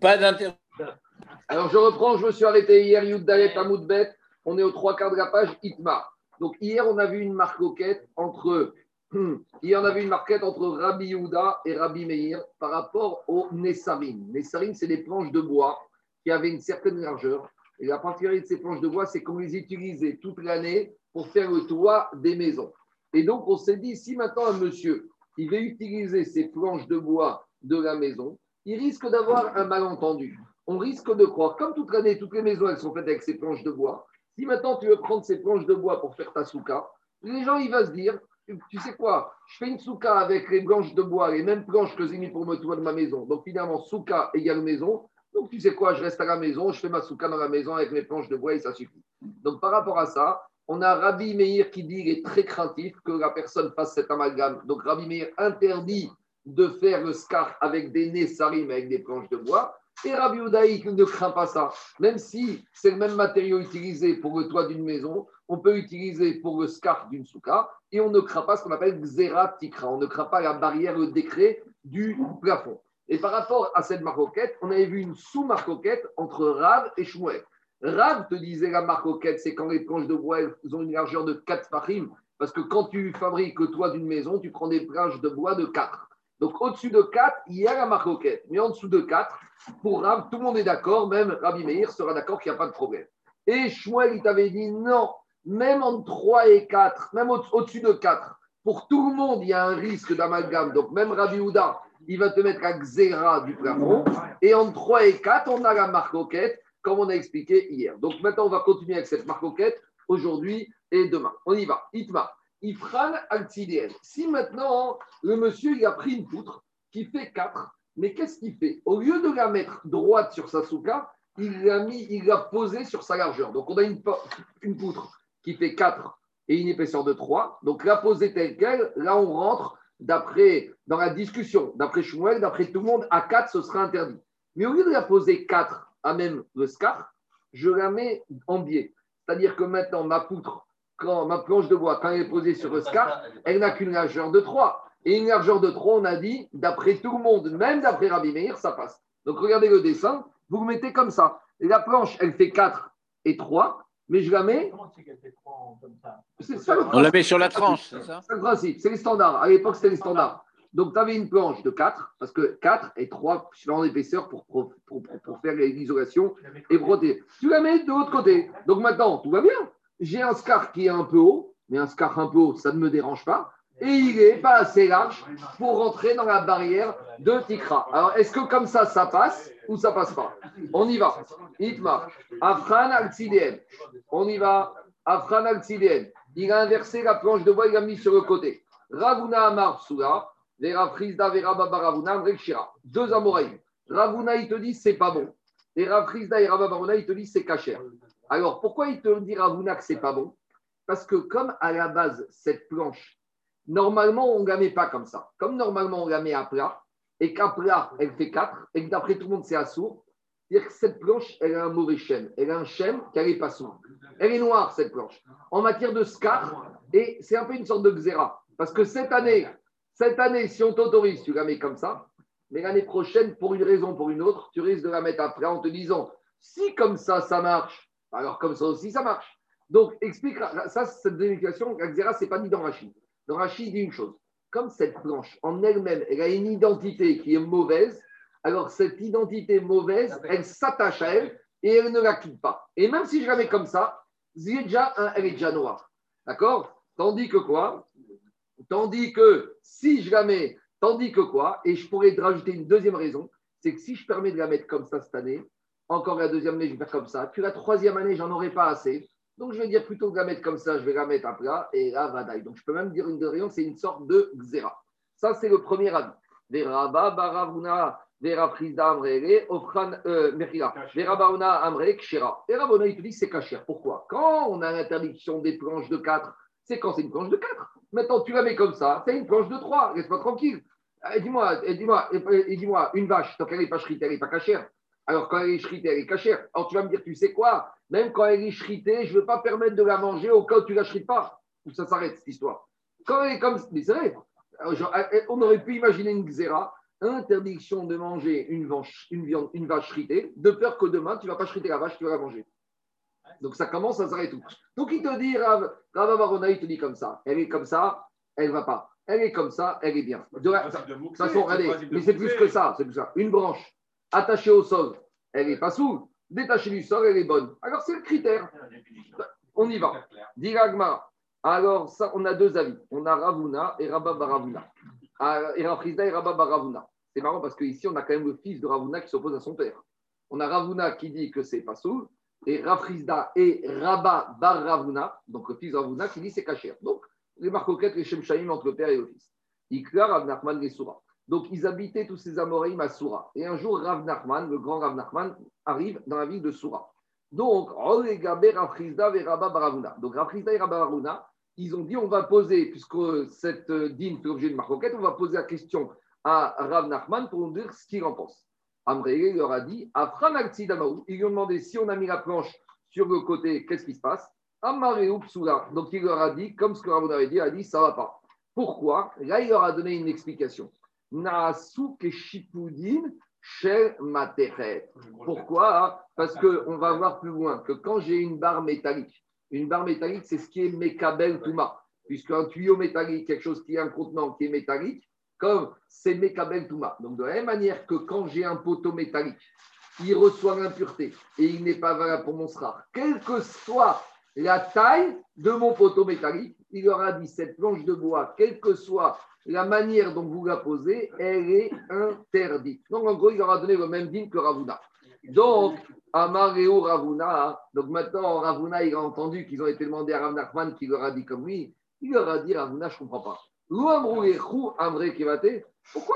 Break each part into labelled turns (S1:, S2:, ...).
S1: Pas d'intérêt.
S2: Alors je reprends, je me suis arrêté hier, Yuddalet Amoudbet, on est aux trois quarts de la page, Itma. Donc hier, on a vu une marque entre marquette entre Rabbi Yehuda et Rabbi Meir par rapport au Nessarim. Nessarim, c'est des planches de bois qui avaient une certaine largeur. Et la particularité de ces planches de bois, c'est qu'on les utilisait toute l'année pour faire le toit des maisons. Et donc, on s'est dit, si maintenant un monsieur, il veut utiliser ces planches de bois de la maison, il risque d'avoir un malentendu. On risque de croire, comme toute l'année, toutes les maisons, elles sont faites avec ces planches de bois. Si maintenant tu veux prendre ces planches de bois pour faire ta souka, les gens, ils vont se dire, tu sais quoi, je fais une souka avec les planches de bois, les mêmes planches que j'ai mis pour me toit de ma maison. Donc finalement, souka égale maison. Donc tu sais quoi, je reste à la maison, je fais ma souka dans la maison avec mes planches de bois et ça suffit. Donc par rapport à ça, on a Rabbi Meir qui dit, il est très craintif que la personne fasse cet amalgame. Donc Rabbi Meir interdit de faire le scar avec des nez sarim, avec des planches de bois. Et Rabbi Udaïk ne craint pas ça. Même si c'est le même matériau utilisé pour le toit d'une maison, on peut l'utiliser pour le scarf d'une souka et on ne craint pas ce qu'on appelle xéra tikra. On ne craint pas la barrière, le décret du plafond. Et par rapport à cette marcoquette, on avait vu une sous-marcoquette entre Rav et Shmuel. Rav te disait la marcoquette, c'est quand les planches de bois ont une largeur de 4 farim. Parce que quand tu fabriques le toit d'une maison, tu prends des planches de bois de 4. Donc au-dessus de 4, il y a la marcoquette. Mais en dessous de 4, pour Rav, tout le monde est d'accord, même Rabbi Meir sera d'accord qu'il n'y a pas de problème. Et Shmuel, il t'avait dit non, même entre 3 et 4, même au-dessus de 4, pour tout le monde, il y a un risque d'amalgame. Donc même Rabbi Houda, il va te mettre la xéra du plafond. Et entre 3 et 4, on a la marcoquette, comme on a expliqué hier. Donc maintenant, on va continuer avec cette marcoquette aujourd'hui et demain. On y va. Itma. Ifran al Si maintenant, le monsieur, il a pris une poutre qui fait 4, mais qu'est-ce qu'il fait? Au lieu de la mettre droite sur sa souka, il l'a mis, il l'a posée sur sa largeur. Donc on a une, une poutre qui fait 4 et une épaisseur de 3. Donc la poser telle qu'elle, là on rentre d'après dans la discussion, d'après Shmuel, d'après tout le monde, à 4 ce sera interdit. Mais au lieu de la poser 4 à même le scar, je la mets en biais. C'est-à-dire que maintenant ma poutre, quand ma planche de bois, quand elle est posée sur le scar, elle n'a qu'une largeur de 3. Et une largeur de 3, on a dit, d'après tout le monde, même d'après Rabbi Meir, ça passe. Donc regardez le dessin, vous le mettez comme ça. Et la planche, elle fait 4 et 3 mais je la mets.
S1: On la met sur la tranche, c'est ça?
S2: C'est le principe, c'est les standards. À l'époque, c'était les standards. Donc, tu avais une planche de 4, parce que 4 et 3 suivant l'épaisseur pour, pour, pour, pour, faire l'isolation et protéger. Tu la mets de l'autre côté. Donc maintenant, tout va bien. J'ai un scar qui est un peu haut, mais un scar un peu haut, ça ne me dérange pas. Et il n'est pas assez large pour rentrer dans la barrière de Tikra. Alors, est-ce que comme ça, ça passe ou ça passe pas? On y va. Itma. Afran al On y va. Afran al Il a inversé la planche de bois, il l'a mis sur le côté. Ravuna Amar Psula. Vera Frisda Vera Mrekshira. Deux Amoraïm. Ravuna, il te dit c'est pas bon. Et Ravfrisda et Rababaruna, il te dit c'est caché. Alors, pourquoi il te dit Ravuna que c'est pas bon? Parce que comme à la base, cette planche, normalement, on ne la met pas comme ça. Comme normalement, on la met à plat, et qu'à plat, elle fait 4, et que d'après tout le monde, c'est assourd, c'est-à-dire que cette planche, elle a un mauvais chêne. Elle a un chêne qui n'est pas sourd. Elle est noire, cette planche. En matière de scar, et c'est un peu une sorte de xéra. Parce que cette année, cette année, si on t'autorise, tu la mets comme ça, mais l'année prochaine, pour une raison, pour une autre, tu risques de la mettre après en te disant, si comme ça, ça marche, alors comme ça aussi, ça marche. Donc, explique, ça, cette définition, la xéra, ce n'est pas dit dans Rachid. Dans Rachid, il dit une chose. Comme cette planche, en elle-même, elle a une identité qui est mauvaise, alors cette identité mauvaise, elle s'attache à elle et elle ne la quitte pas. Et même si je la mets comme ça, elle est déjà noire. D'accord? Tandis que quoi? Tandis que si je la mets, tandis que quoi Et je pourrais rajouter une deuxième raison, c'est que si je permets de la mettre comme ça cette année, encore la deuxième année, je vais faire comme ça, puis la troisième année, j'en aurai pas assez. Donc, je vais dire plutôt que de la mettre comme ça, je vais la mettre à plat et là, vadaï. Donc, je peux même dire une deuxième, c'est une sorte de xéra. Ça, c'est le premier avis. Veraba, baravuna, vera prisda amrele, ofran, euh, vera bauna amre, kshera. Et Rabona, il te dit c'est kacher. Pourquoi? Quand on a l'interdiction des planches de 4, c'est quand c'est une planche de 4. Maintenant, tu la mets comme ça, c'est une planche de 3. Reste pas tranquille. dis-moi, dis-moi, dis-moi, une vache, tant qu'elle n'est pas shritée, elle n'est pas cachère. Alors, quand elle est shritée, elle est cachère. Alors, tu vas me dire, tu sais quoi? Même quand elle est shritée, je ne veux pas permettre de la manger au cas où tu ne la shrites pas. Où ça s'arrête, cette histoire? Quand elle est comme. Mais c'est vrai, on aurait pu imaginer une xéra, interdiction de manger une, vache, une, viande, une vache shritée, de peur que demain, tu ne vas pas shriter la vache, tu vas la manger. Donc ça commence, ça s'arrête tout. Donc il te dit, Rav, Rav il te dit comme ça. Elle est comme ça, elle ne va pas. Elle est comme ça, elle est bien. De toute façon, mais c'est plus que ça, c'est plus ça. Une branche attachée au sol, elle n'est pas sous. Détachée du sol, elle est bonne. Alors c'est le critère. On y va. Diragma. Alors ça, on a deux avis. On a Ravuna et Rabba Baravuna. Ah, et Rafrizda et Rabba Baravuna. C'est marrant parce qu'ici, on a quand même le fils de Ravuna qui s'oppose à son père. On a Ravuna qui dit que c'est pas sous et Rafrizda et Rabba Bar Ravuna, donc le fils de Ravuna, qui dit c'est caché. Donc, les marcoquettes, les Shemshaïm entre le père et le fils. Iklar, Rav Nachman et Soura. Donc, ils habitaient tous ces Amoraïm à Soura. Et un jour, Rav Nachman, le grand Rav Nachman, arrive dans la ville de Soura. Donc, Rafrizda et Rabba Baravuna. Donc, Rafrizda et Rabba ils ont dit on va poser, puisque cette euh, dîme fait l'objet de marcoquette, on va poser la question à Rav Nachman pour nous dire ce qu'il en pense. Amré leur a dit, ils lui ont demandé si on a mis la planche sur le côté, qu'est-ce qui se passe? Donc il leur a dit, comme ce que Ramon avait dit, il a dit, ça va pas. Pourquoi? Là, il leur a donné une explication. Pourquoi? Parce qu'on va voir plus loin que quand j'ai une barre métallique, une barre métallique, c'est ce qui est Mekabel Touma, puisqu'un tuyau métallique, quelque chose qui est un contenant qui est métallique, comme c'est Mekabel Touma. Donc, de la même manière que quand j'ai un poteau métallique, il reçoit l'impureté et il n'est pas valable pour mon srar, quelle que soit la taille de mon poteau métallique, il aura dit cette planche de bois, quelle que soit la manière dont vous la posez, elle est interdite. Donc, en gros, il aura donné le même dîme que Ravuna. Donc, Amareo Ravuna, donc maintenant, Ravuna, il a entendu qu'ils ont été demandés à Rav Nachman qui leur a dit comme lui, il leur a dit Ravuna, je ne comprends pas. Pourquoi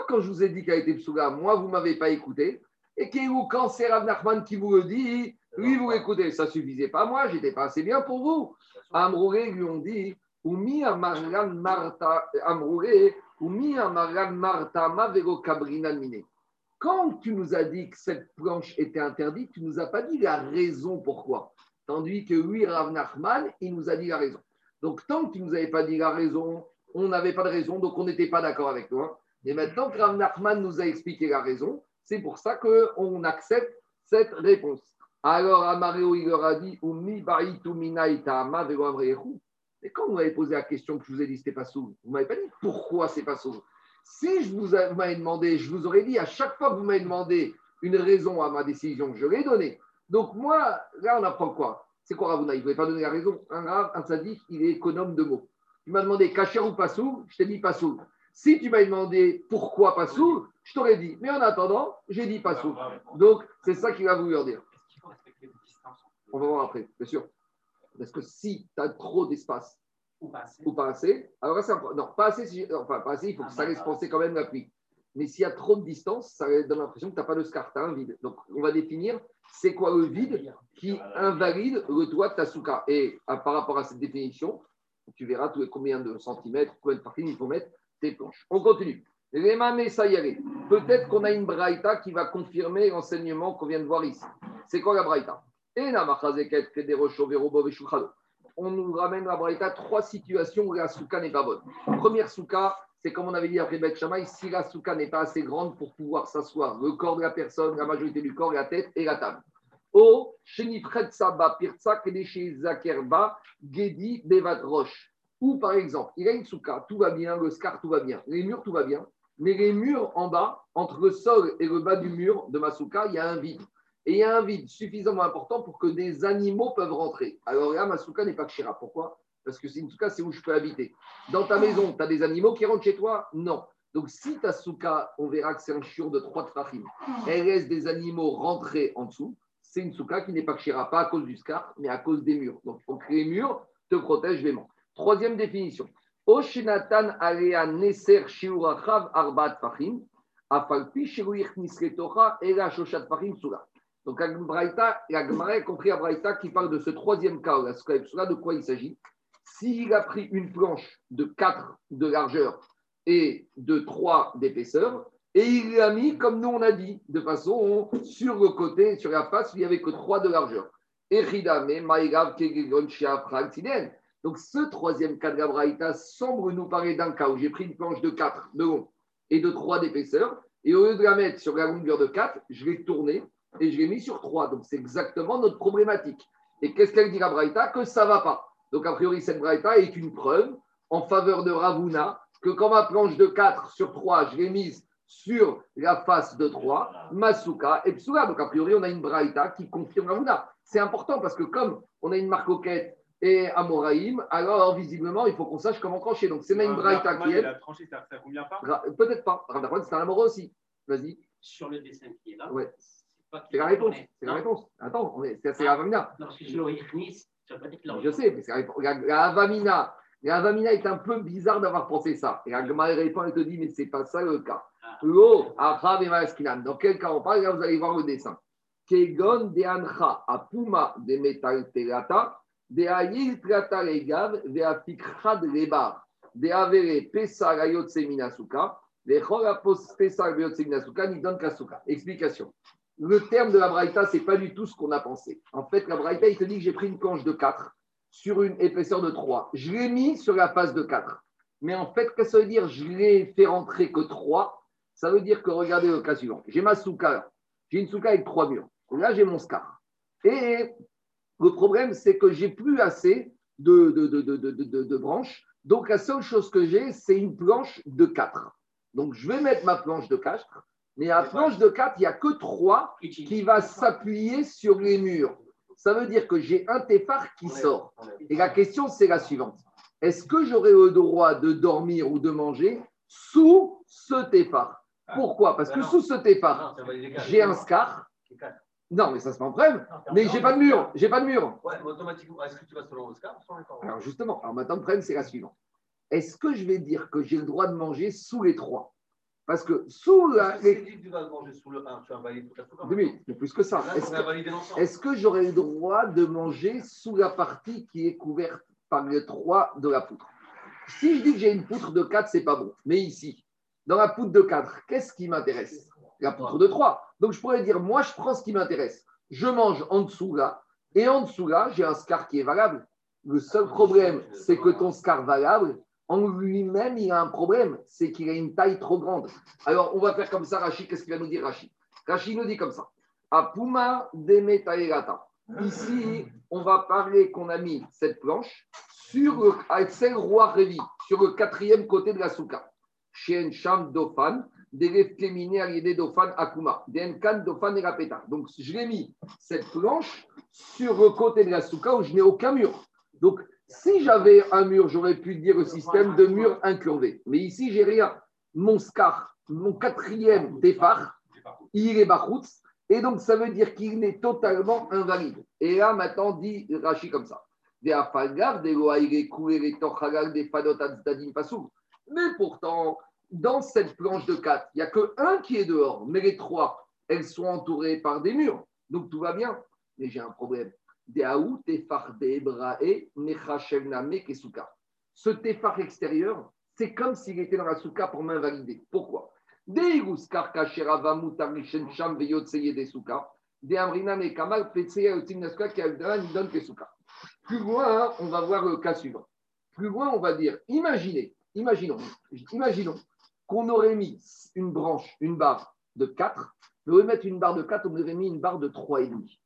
S2: quand je vous ai dit qu'elle été psouga, moi, vous ne m'avez pas écouté Et quand c'est Rav Nachman qui vous le dit, lui, vous l'écoutez. Ça ne suffisait pas moi, j'étais pas assez bien pour vous. Amrouré lui ont dit Umi Amargan Marta, Amrouré, Umi Amargan Marta, Mine. Quand tu nous as dit que cette planche était interdite, tu ne nous as pas dit la raison pourquoi. Tandis que lui, Rav Nachman, il nous a dit la raison. Donc, tant que tu ne nous avais pas dit la raison, on n'avait pas de raison, donc on n'était pas d'accord avec toi. Et maintenant que Rav Nachman nous a expliqué la raison, c'est pour ça qu'on accepte cette réponse. Alors, Amareo, il a dit Et quand vous m'avez posé la question que je vous ai dit, c'était pas sous, vous m'avez pas dit pourquoi c'est pas sous. Si je vous m'avez demandé, je vous aurais dit à chaque fois que vous m'avez demandé une raison à ma décision, je l'ai donnée. Donc, moi, là, on apprend quoi? C'est quoi Ravuna Il ne pouvait pas donner la raison. Un grave, un sadique, il est économe de mots. Tu m'as demandé cacher ou pas sous, je t'ai dit pas sous. Si tu m'as demandé pourquoi pas sous, je t'aurais dit. Mais en attendant, j'ai dit pas sous. Donc, c'est ça qu'il va vouloir dire. On va voir après, bien sûr. Parce que si tu as trop d'espace ou pas assez, alors là, c'est Non, pas assez, enfin, pas assez, il faut que ça laisse penser quand même la pluie. Mais s'il y a trop de distance, ça donne l'impression que tu n'as pas de scar, tu as un vide. Donc, on va définir c'est quoi le vide qui invalide le toit de ta souka. Et par rapport à cette définition, tu verras combien de centimètres, combien de parties il faut mettre tes planches. On continue. Peut-être qu'on a une braïta qui va confirmer l'enseignement qu'on vient de voir ici. C'est quoi la braïta? On nous ramène la braïta trois situations où la souka n'est pas bonne. Première souka, c'est comme on avait dit après Beth Shammai, si la souka n'est pas assez grande pour pouvoir s'asseoir, le corps de la personne, la majorité du corps, la tête et la table. O Zakerba Gedi Roche. Ou par exemple, il a une souka, tout va bien, le scar, tout va bien, les murs, tout va bien, mais les murs en bas, entre le sol et le bas du mur de ma souka, il y a un vide. Et il y a un vide suffisamment important pour que des animaux peuvent rentrer. Alors là, ma souka n'est pas kshira. Pourquoi? Parce que c'est une souka, c'est où je peux habiter. Dans ta maison, tu as des animaux qui rentrent chez toi? Non. Donc si ta souka, on verra que c'est un chur de trois trachim, elle laisse des animaux rentrer en dessous c'est une souka qui n'est pas kshira, pas à cause du scar, mais à cause des murs. Donc, il faut les murs te protègent vraiment. Troisième définition. Oshinatan alea neser shiurachav arbat fachim, afalpi shiruich nisretocha ela shoshat fachim sula. Donc, la la Gemara compris à Braïta qui parle de ce troisième cas, la souka de quoi il s'agit S'il a pris une planche de 4 de largeur et de 3 d'épaisseur, et il l'a mis, comme nous on a dit, de façon sur le côté, sur la face, il n'y avait que 3 de largeur. Donc ce troisième cas de la Braïta semble nous parler d'un cas où j'ai pris une planche de 4 de long et de 3 d'épaisseur, et au lieu de la mettre sur la longueur de 4, je l'ai tournée et je l'ai mis sur 3. Donc c'est exactement notre problématique. Et qu'est-ce qu'elle dit la Braïta? Que ça ne va pas. Donc a priori, cette Braïta est une preuve en faveur de Ravuna que quand ma planche de 4 sur 3, je l'ai mise sur la face de 3, Masuka et Psula. Donc, a priori, on a une braïta qui confirme Ravuna. C'est important parce que comme on a une marcoquette et Amoraïm, alors visiblement, il faut qu'on sache comment trancher. Donc, c'est même une braïta qui est. Peut-être pas. C'est un Amora aussi. Vas-y.
S3: Sur le dessin qui est là.
S2: Ouais. C'est la réponse. C'est la réponse. Attends, c'est la Avamina. Je sais, mais c'est la Avamina. La Avamina est un peu bizarre d'avoir pensé ça. Et Agma répond et te dit, mais ce n'est pas ça le cas. L'eau, Dans quel cas on parle? Là, vous allez voir le dessin. Kegon de Ancha, Apuma de Metal Telata, de Ayil Trata Legav, de Afikra de Lebar, de Avere Pesa Rayot Seminasuka, de Chorapos Pesa Rayot Seminasuka, Nidon Kasuka. Explication. Le terme de la Braïta, ce n'est pas du tout ce qu'on a pensé. En fait, la Braïta, il te dit que j'ai pris une planche de 4 sur une épaisseur de 3. Je l'ai mis sur la face de 4. Mais en fait, qu'est-ce que ça veut dire? Je l'ai fait rentrer que 3 ça veut dire que, regardez le cas suivant. J'ai ma souka, j'ai une souka avec trois murs. Là, j'ai mon scar. Et le problème, c'est que j'ai plus assez de, de, branches. Donc, la seule chose que j'ai, c'est une planche de 4. Donc, je vais mettre ma planche de 4. Mais la planche de 4, il n'y a que 3 qui va s'appuyer sur les murs. Ça veut dire que j'ai un téphare qui sort. Et la question, c'est la suivante. Est-ce que j'aurai le droit de dormir ou de manger sous ce téphare ah. Pourquoi? Parce que sous ce tépar, j'ai un scar. Non, mais ça se problème. Mais j'ai pas de mur. J'ai pas de mur.
S4: Ouais, automatiquement, est-ce que tu vas selon le scar
S2: Alors justement, alors maintenant le problème c'est la suivante. Est-ce que je vais dire que j'ai le droit de manger sous les trois? Parce que sous la.
S4: Si tu vas manger sous le 1, tu vas valider toute
S2: la Oui, mais plus que ça. Est-ce que, j'aurai le droit de manger sous la partie qui est couverte par le 3 de la poutre? Si je dis que j'ai une poutre de 4, c'est pas bon. Mais ici, dans la poutre de 4, qu'est-ce qui m'intéresse? La poutre de 3. Donc je pourrais dire, moi je prends ce qui m'intéresse. Je mange en dessous là, et en dessous là, j'ai un scar qui est valable. Le seul problème, c'est que ton scar valable, en lui-même, il a un problème, c'est qu'il a une taille trop grande. Alors on va faire comme ça, Rachid, qu'est-ce qu'il va nous dire Rachid? Rachid nous dit comme ça. Apuma demetaerata. Ici, on va parler qu'on a mis cette planche sur le, roi Révi, sur le quatrième côté de la souka. Chien Sham Dofan, Alide Dofan Akuma, Denkan Dofan et. Donc, je l'ai mis cette planche sur le côté de la souka où je n'ai aucun mur. Donc, si j'avais un mur, j'aurais pu dire le système de mur incurvé. Mais ici, j'ai rien. Mon scar, mon quatrième départ, il est Bachoutz. Et donc, ça veut dire qu'il est totalement invalide. Et là, maintenant, dit Rachi comme ça. Mais pourtant, dans cette planche de 4, il n'y a que un qui est dehors, mais les trois, elles sont entourées par des murs. Donc tout va bien. Mais j'ai un problème. Ce tefar extérieur, c'est comme s'il était dans la souka pour m'invalider. Pourquoi? Plus loin, on va voir le cas suivant. Plus loin, on va dire, imaginez, imaginons, imaginons qu'on aurait mis une branche, une barre de 4, mais mettre une barre de 4, on aurait mis une barre de 3,5.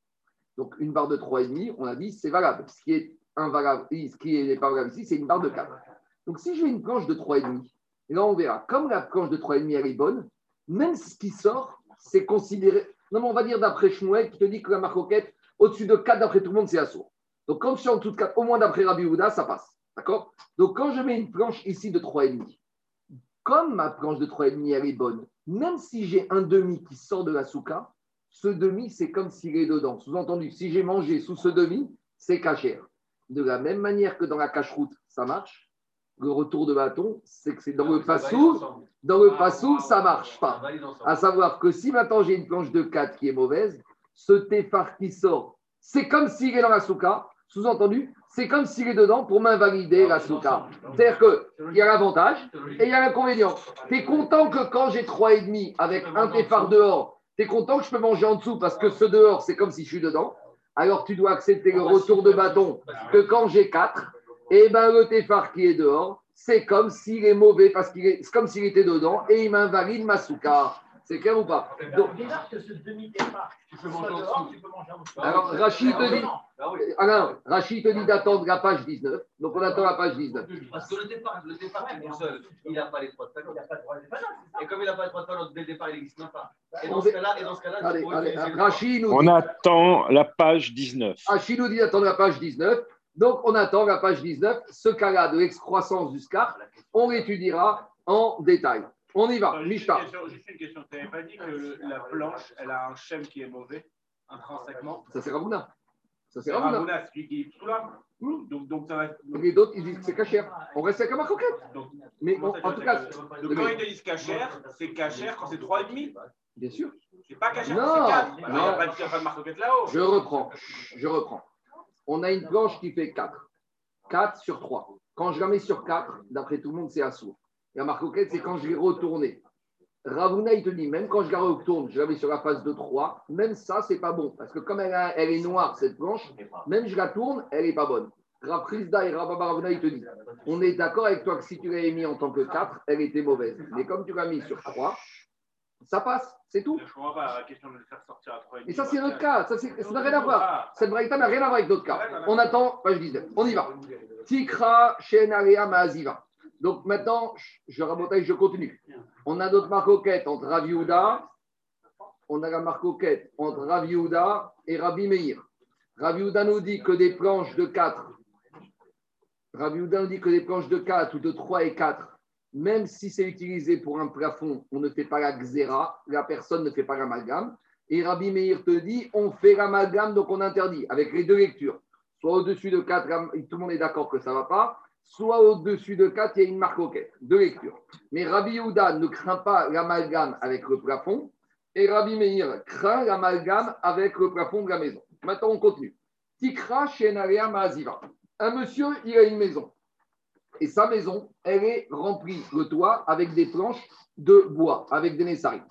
S2: Donc une barre de 3,5, on a dit c'est valable. Ce qui est invalable, ce qui n'est pas valable ici, c'est une barre de 4. Donc si mets une planche de 3,5, et là on verra, comme la planche de 3,5 elle est bonne, même ce qui sort, c'est considéré. Non, mais on va dire d'après Shmuel qui te dit que la marcoquette, au-dessus de 4, d'après tout le monde, c'est assaut. Donc quand je suis en dessous de 4, au moins d'après Rabbi Houda, ça passe. D'accord? Donc quand je mets une planche ici de 3,5, comme ma planche de 3,5 elle est bonne, même si j'ai un demi qui sort de la souka, ce demi, c'est comme s'il est dedans. Sous-entendu, si j'ai mangé sous ce demi, c'est cachère. De la même manière que dans la cache-route, ça marche, le retour de bâton, c'est que c'est dans le passou, dans le passou, ça marche pas. À savoir que si maintenant j'ai une planche de 4 qui est mauvaise, ce téphar qui sort, c'est comme s'il est dans la souka, sous-entendu, c'est comme s'il est dedans pour m'invalider la souka. C'est-à-dire qu'il y a l'avantage et il y a l'inconvénient. Tu es content que quand j'ai 3,5 avec un téphar dehors, tu es content que je peux manger en dessous parce que ce dehors, c'est comme si je suis dedans. Alors tu dois accepter le retour de bâton que quand j'ai 4, Et ben le téfar qui est dehors, c'est comme s'il est mauvais parce qu'il est, c'est comme s'il était dedans et il m'invalide ma souka. C'est clair ou pas Donc,
S3: C'est bizarre que ce demi-départ,
S4: Tu peux manger en
S3: dehors,
S4: dessous.
S3: tu peux manger en dessous.
S2: Alors, Rachid te dit,
S4: Ah
S2: alors, Rachid te dit d'attendre la page 19. Donc, on attend la page 19.
S4: Parce que le départ, le départ est tout seul, il n'a pas les trois de
S3: Il
S4: talons.
S3: n'y a pas de ça
S4: Et comme il n'a pas les trois de talons, dès le départ, il n'existe même pas. Et
S2: On
S4: dans ce cas-là, et dans ce le
S2: Rachid nous
S5: On
S2: dit,
S5: attend la page 19.
S2: Rachid nous dit d'attendre la page 19. Donc, on attend la page 19. Ce cas-là de l'excroissance du scar, on l'étudiera en détail. On y va,
S6: juste,
S2: Mishta.
S6: une question, juste une question. Tu n'avais pas dit que le- la planche, elle a un schème qui est mauvais, intrinsèquement
S2: Ça, c'est Ravuna. Ça, c'est
S6: C'est
S2: Ravuna.
S6: Ravuna, celui qui est sous là.
S2: Hmm.
S6: Donc, donc, ça va.
S2: Les autres, ils disent que c'est cachère. On reste avec la marcoquette.
S6: Donc,
S2: Mais on- en tout cas,
S6: que- donc, quand ils te disent cachère, c'est cachère quand c'est 3,5
S2: bien sûr,
S6: C'est pas cachère
S2: Non,
S6: quand c'est 4.
S2: non.
S6: Il n'y a pas de, il y a pas de marque là-haut.
S2: je reprends. Je reprends. On a une planche qui fait 4. 4 sur 3. Quand je la mets sur 4, d'après tout le monde, c'est assourd. La marcoquette, c'est quand je l'ai retournée. Ravuna, il te dit, même quand je la retourne, je la mets sur la face de 3, même ça, c'est pas bon. Parce que comme elle, a- elle est noire, cette planche, même je la tourne, elle n'est pas bonne. Raprisda et Rababa Ravuna, il te dit, on est d'accord avec toi que si tu l'avais mis en tant que 4, elle était mauvaise. Mais comme tu l'as mis sur 3, ça passe, c'est tout.
S6: Je comprends pas la question de le faire sortir à 3,5.
S2: Et ça, c'est notre cas. Ça, n'a rien à voir. Cette braïta n'a rien à voir avec d'autres cas. On attend, page 19. On y va. Tikra, Shenarea, Maaziva. Donc maintenant, je rabotage, je continue. On a notre marcoquette entre Rav. On a la marcoquette entre Rav et Rabbi Meir. Rav nous dit que des planches de 4. Rav nous dit que des planches de 4 ou de 3 et 4, même si c'est utilisé pour un plafond, on ne fait pas la xéra, la personne ne fait pas l'amalgame. Et Rabbi Meir te dit, on fait l'amalgame, donc on interdit, avec les deux lectures. Soit au-dessus de 4, tout le monde est d'accord que ça ne va pas, soit au-dessus de 4, il y a une marcoquette, deux lectures. Mais Rabbi Yehuda ne craint pas l'amalgame avec le plafond, et Rabbi Meir craint l'amalgame avec le plafond de la maison. Maintenant, on continue. Tikra Shenaria Maaziva. Un monsieur, il a une maison. Et sa maison, elle est remplie, le toit, avec des planches de bois, avec des nessaris.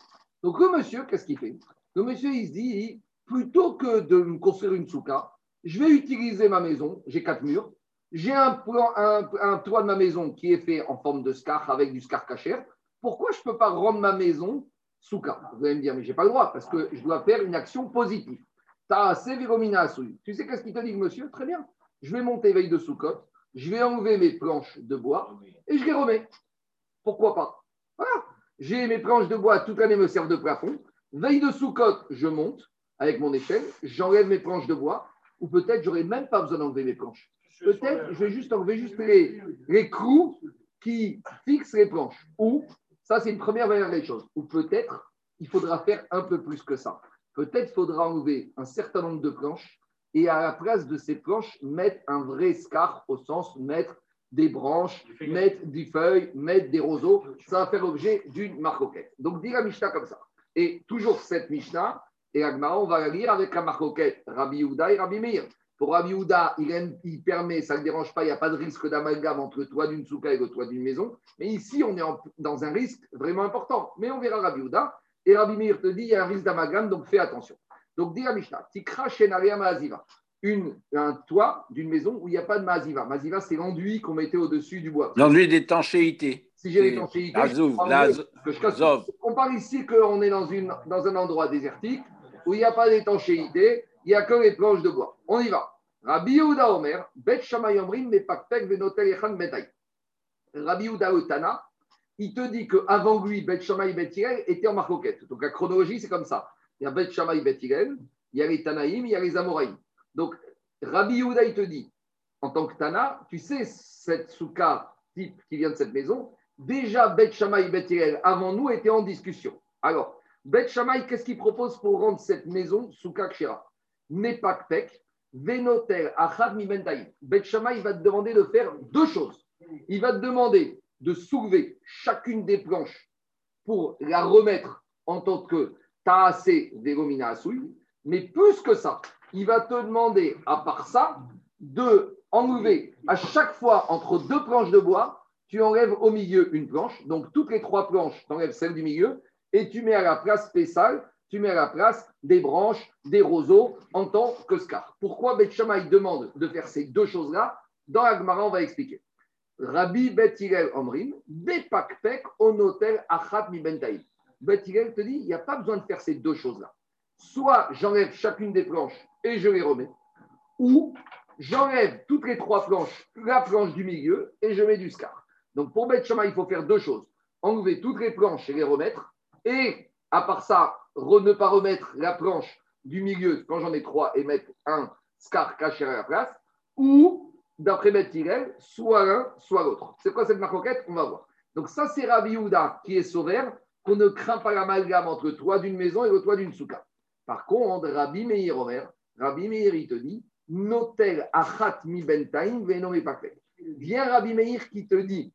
S2: Donc le monsieur, qu'est-ce qu'il fait? Le monsieur, il se dit, plutôt que de me construire une souka, je vais utiliser ma maison, j'ai quatre murs, j'ai un, toit de ma maison qui est fait en forme de scar, avec du scar cachère. Pourquoi je ne peux pas rendre ma maison souka Vous allez me dire, mais je n'ai pas le droit, parce que je dois faire une action positive. T'as assez souille. Tu sais qu'est-ce qu'il te dit, monsieur? Très bien. Je vais monter veille de soukot, je vais enlever mes planches de bois et je les remets. Pourquoi pas? Voilà. J'ai mes planches de bois, toute l'année me servent de plafond. Veille de soukot, je monte avec mon échelle, j'enlève mes planches de bois, ou peut-être j'aurais même pas besoin d'enlever mes planches. Peut-être je vais juste enlever juste les, les clous qui fixent les planches. Ou, ça c'est une première manière des choses. Ou peut-être il faudra faire un peu plus que ça. Peut-être faudra enlever un certain nombre de planches et à la place de ces planches, mettre un vrai scar au sens mettre des branches, mettre des feuilles, mettre des roseaux. Ça va faire l'objet d'une marcoquette. Donc, dit la Mishnah comme ça. Et toujours cette Mishnah, et Agmara, on va la lire avec la marcoquette Rabbi Yehuda et Rabbi Meir. Pour Rabbi Yehuda, il, aime- il permet, ça ne le dérange pas, il n'y a pas de risque d'amalgame entre le toit d'une souka et le toit d'une maison. Mais ici, on est en- dans un risque vraiment important. Mais on verra Rabbi Yehuda. Et Rabbi Meir te dit, il y a un risque d'amalgame, donc fais attention. Donc, dit la Mishnah, Tikra Maaziva. Un toit d'une maison où il n'y a pas de Maaziva. Maaziva, c'est l'enduit qu'on mettait au-dessus du bois.
S1: L'enduit d'étanchéité.
S2: Si j'ai l'étanchéité, je. On parle ici qu'on est dans, une, dans un endroit désertique où il n'y a pas d'étanchéité, il n'y a que les planches de bois. On y va. Rabbi Yehuda Omer, Bet Shammai Omrim, Mepakpek Venotel Echan. Rabbi Yehuda Otana, il te dit qu'avant lui, Bet Shammai Bet était en marcoquette. Donc la chronologie, c'est comme ça. Il y a Bet Shammai Bet il y a les Tanaïm, il y a les Amoraïm. Donc Rabbi Yehuda, il te dit, en tant que Tana, tu sais, cette souka type qui vient de cette maison, déjà Bet Shammai Bet avant nous, était en discussion. Alors, Bet Shammai, qu'est-ce qu'il propose pour rendre cette maison souka kshira? Nepakpek, Venotel, Achad Mimentaïm. Bet Shammai va te demander de faire deux choses. Il va te demander de soulever chacune des planches pour la remettre en tant que Taase Véromina Assoui. Mais plus que ça, il va te demander, à part ça, de enlever à chaque fois entre deux planches de bois, tu enlèves au milieu une planche. Donc toutes les trois planches, tu enlèves celle du milieu et tu mets à la place Pessal, tu mets à la place des branches, des roseaux en tant que scar. Pourquoi Bet Shammai demande de faire ces deux choses-là Dans la Gemara, on va expliquer. Rabbi Bet Hillel Omrim, Bepakpek Onotel Achat Mi Bentaïm. Bet te dit, il n'y a pas besoin de faire ces deux choses-là. Soit j'enlève chacune des planches et je les remets, ou j'enlève toutes les trois planches, la planche du milieu et je mets du scar. Donc pour Bet Shammai, il faut faire deux choses. Enlever toutes les planches et les remettre, et à part ça, ne pas remettre la planche du milieu quand j'en ai trois et mettre un scar caché à la place, ou d'après Bet Hillel, soit l'un, soit l'autre. C'est quoi cette marcoquette? On va voir. Donc ça, c'est Rabbi Yehuda qui est sauveur, qu'on ne craint pas l'amalgame entre le toit d'une maison et le toit d'une souka. Par contre, Rabbi Meir Omer, Rabbi Meir, il te dit, Notel achat mi bentaim venome pakpek. Viens Rabbi Meir qui te dit,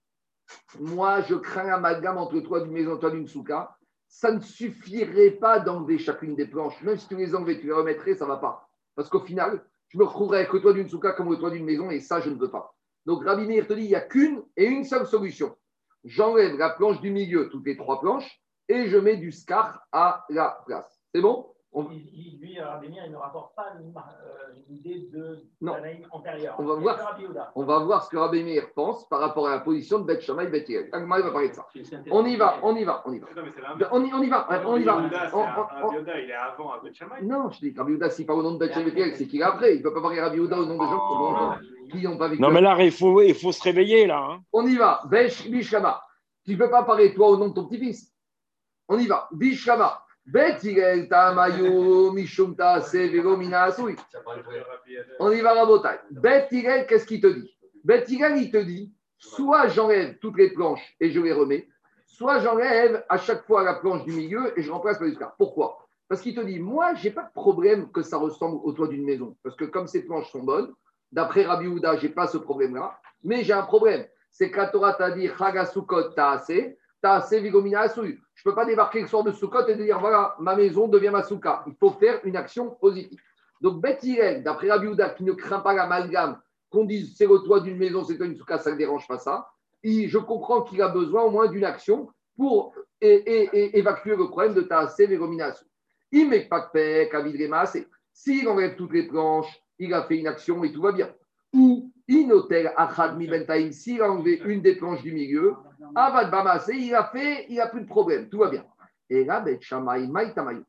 S2: moi je crains l'amalgame entre le toit d'une maison et le toit d'une souka, ça ne suffirait pas d'enlever chacune des planches. Même si tu les enlevais, tu les remettrais, ça ne va pas. Parce qu'au final, je me retrouverai avec le toit d'une souka comme le toit d'une maison et ça, je ne veux pas. Donc Rabbi Meir te dit, il n'y a qu'une et une seule solution. J'enlève la planche du milieu, toutes les trois planches, et je mets du scar à la place. C'est bon? On-
S3: Il- Lui, Rabbi Meir, il ne rapporte pas une, euh, de
S2: Non.
S3: d'anaïm antérieure.
S2: On va voir.
S3: que Rabbi.
S2: On va voir ce que Rabbi Meir pense par rapport à la position de Beth Shammai et Beth Hillel. Agmar, il va parler de ça. On y va, on y va, on y va.
S6: Non, mais c'est l'inverse.
S2: On y, on y va, on y va.
S6: Yehuda, il est avant à Beth Shammai.
S2: Non, je dis, Rabbi Yehuda, s'il parle au nom de Beth Shammai Beth c'est qu'il est après. Il ne peut pas parler Rabbi Yehuda au nom des gens qui n'ont- qui n'ont pas vécu.
S5: Non, mais là, il faut, il faut se réveiller, là. hein.
S2: On y va. Besh Bishama. Tu ne peux pas parler toi au nom de ton petit-fils. On y va. Bishama. On y va, Rabotai. Bet Hillel, qu'est-ce qu'il te dit? Bet il te dit soit j'enlève toutes les planches et je les remets, soit j'enlève à chaque fois la planche du milieu et je remplace par du scar. Pourquoi? Parce qu'il te dit moi, j'ai pas de problème que ça ressemble au toit d'une maison. Parce que comme ces planches sont bonnes, d'après Rabbi Houda, j'ai pas ce problème-là. Mais j'ai un problème. C'est que la Torah t'a dit Chagasukot Taase, Taase Vigomina. Je peux pas débarquer le soir de Sukkot et dire voilà, ma maison devient ma souka. Il faut faire une action positive. Donc, Hillel, d'après Rabbi qui ne craint pas l'amalgame, qu'on dise c'est le toit d'une maison, c'est une souka, ça ne dérange pas ça. Il- je comprends qu'il a besoin au moins d'une action pour évacuer le problème de Taase Vigomina. Il met pas de paix, c'est S'il enlève toutes les planches, il a fait une action et tout va bien. Ou Inotel Achad Mi Bentaim, s'il a enlevé une des planches du milieu, Avad Bamassé, il a fait, il n'a plus de problème, tout va bien. Et là, Bet Tamaï.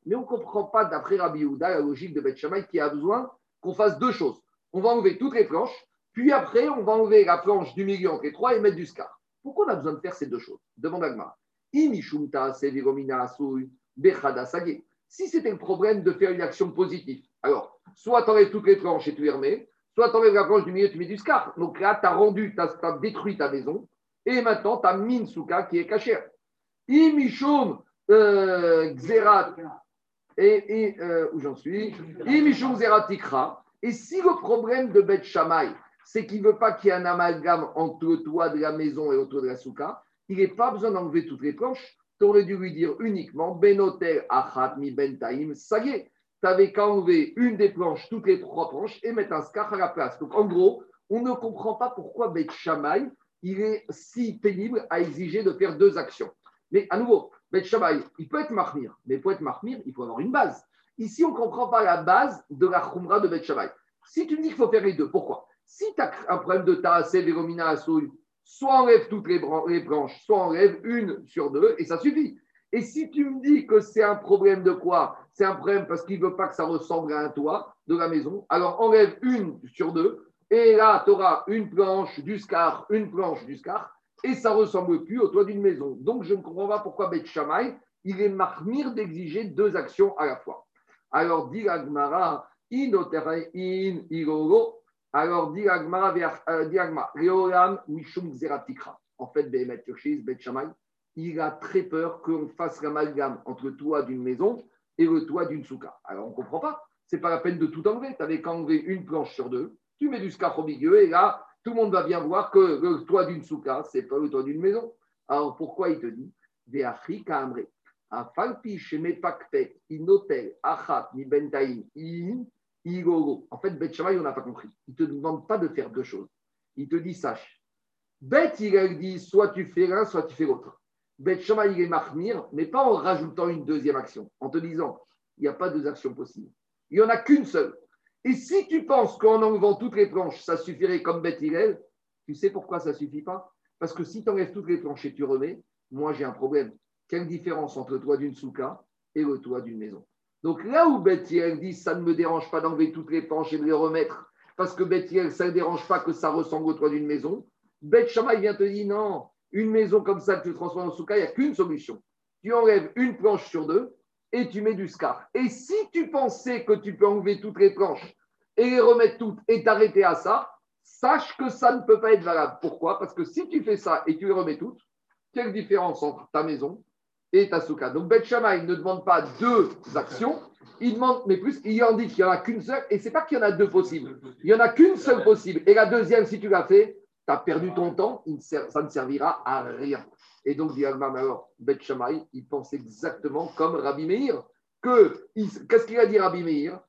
S2: Mais on ne comprend pas, d'après Rabbi Yehuda, la logique de Bet Shammai, qui a besoin qu'on fasse deux choses. On va enlever toutes les planches, puis après, on va enlever la planche du milieu entre les trois et mettre du scar. Pourquoi on a besoin de faire ces deux choses? Demande Agmar. Imishumta. Si c'était le problème de faire une action positive, alors, soit tu enlèves toutes les planches et tu les remets, soit tu enlèves la planche du milieu tu mets du scar. Donc là, tu as rendu, tu as, détruit ta maison, et maintenant, tu as mis une qui est cachée. Imishum euh, et, euh, où j'en suis. Et si le problème de Beth Shammai, c'est qu'il ne veut pas qu'il y ait un amalgame entre le toit de la maison et toit de la souka, il n'est pas besoin d'enlever toutes les planches. Tu aurais dû lui dire uniquement Benoter Achat Mi Bentaim Sagé. Tu n'avais qu'à enlever une des planches, toutes les trois planches, et mettre un scar à la place. Donc en gros, on ne comprend pas pourquoi Beth Shammai, il est si pénible à exiger de faire deux actions. Mais à nouveau, Beth Shammai, il peut être marmire, mais pour être marmire, il faut avoir une base. Ici, on ne comprend pas la base de la Khumra de Beth Shammai. Si tu me dis qu'il faut faire les deux, pourquoi? Si tu as un problème de Taase, Véromina, soit enlève toutes les branches, soit enlève une sur deux, et ça suffit. Et si tu me dis que c'est un problème de quoi? C'est un problème parce qu'il ne veut pas que ça ressemble à un toit de la maison, alors enlève une sur deux, et là, tu auras une planche du scar, une planche du scar, et ça ressemble plus au toit d'une maison. Donc, je ne comprends pas pourquoi Beth il est marmire d'exiger deux actions à la fois. Alors, dit l'Agmara, in in iroro. Alors, dit l'Agmara, vers- euh, Reolam mishum zeratikra. En fait, Behemet Shammai, il a très peur qu'on fasse l'amalgame entre le toit d'une maison et le toit d'une souka. Alors, on ne comprend pas. C'est pas la peine de tout enlever. Tu n'avais qu'à enlever une planche sur deux. Tu mets du scar au milieu et là, tout le monde va bien voir que le toit d'une souka, ce n'est pas le toit d'une maison. Alors, pourquoi il te dit sheme pakpek inotel mi in. En fait, Bet on n'a pas compris. Il ne te demande pas de faire deux choses. Il te dit, sache. Bet, il dit, soit tu fais l'un, soit tu fais l'autre. Bet Shammai, est marmire, mais pas en rajoutant une deuxième action, en te disant, il n'y a pas deux actions possibles. Il n'y en a qu'une seule. Et si tu penses qu'en enlevant toutes les planches, ça suffirait comme Beth Hillel, tu sais pourquoi ça ne suffit pas? Parce que si tu enlèves toutes les planches et tu remets, moi j'ai un problème. Quelle différence entre le toit d'une souka et le toit d'une maison? Donc là où Beth Hillel dit ça ne me dérange pas d'enlever toutes les planches et de les remettre, parce que Beth Hillel, ça ne dérange pas que ça ressemble au toit d'une maison, Beth Shammai vient te dire non, une maison comme ça que tu transformes en souka, il n'y a qu'une solution. Tu enlèves une planche sur deux et tu mets du scar. Et si tu pensais que tu peux enlever toutes les planches et les remettre toutes et t'arrêter à ça, sache que ça ne peut pas être valable. Pourquoi? Parce que si tu fais ça et tu les remets toutes, quelle différence entre ta maison et ta souka? Donc Beth Shammai ne demande pas deux actions, il demande, mais plus, il en dit qu'il n'y en a qu'une seule, et c'est pas qu'il y en a deux possibles, il n'y en a qu'une seule possible. Et la deuxième, si tu l'as fait, tu as perdu ton temps, ça ne servira à rien. Et donc, dit alors, Shammai, il pense exactement comme Rabbi Meir. Qu'est-ce qu'il a dit Rabbi Meir?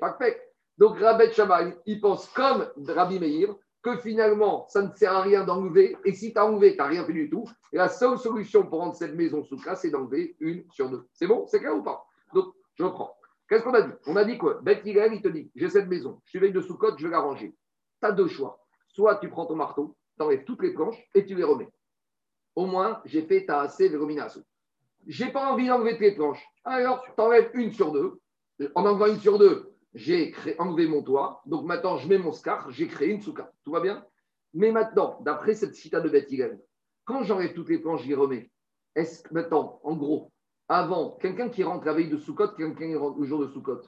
S2: Pakpek. Donc, Rabbi Shammai, il pense comme Rabbi Meir que finalement, ça ne sert à rien d'enlever. Et si tu as enlevé, tu n'as rien fait du tout. Et la seule solution pour rendre cette maison sous cas, c'est d'enlever une sur deux. C'est bon? C'est clair ou pas? Donc, je reprends. Qu'est-ce qu'on a dit? On a dit quoi? Beth il te dit j'ai cette maison, je suis veille de sous-côte, je vais la ranger. Tu as deux choix. Soit tu prends ton marteau, tu enlèves toutes les planches et tu les remets. Au moins, j'ai fait ta assez vérominasso. J'ai pas envie d'enlever toutes les planches. Alors, tu enlèves une sur deux. En enlevant une sur deux, j'ai enlevé mon toit. Donc maintenant, je mets mon scar, j'ai créé une souka. Tout va bien? Mais maintenant, d'après cette cita de Beth Hillel, quand j'enlève toutes les planches, j'y remets. Est-ce que maintenant, en gros, avant, quelqu'un qui rentre la veille de Soukot, quelqu'un qui rentre le jour de Soukot,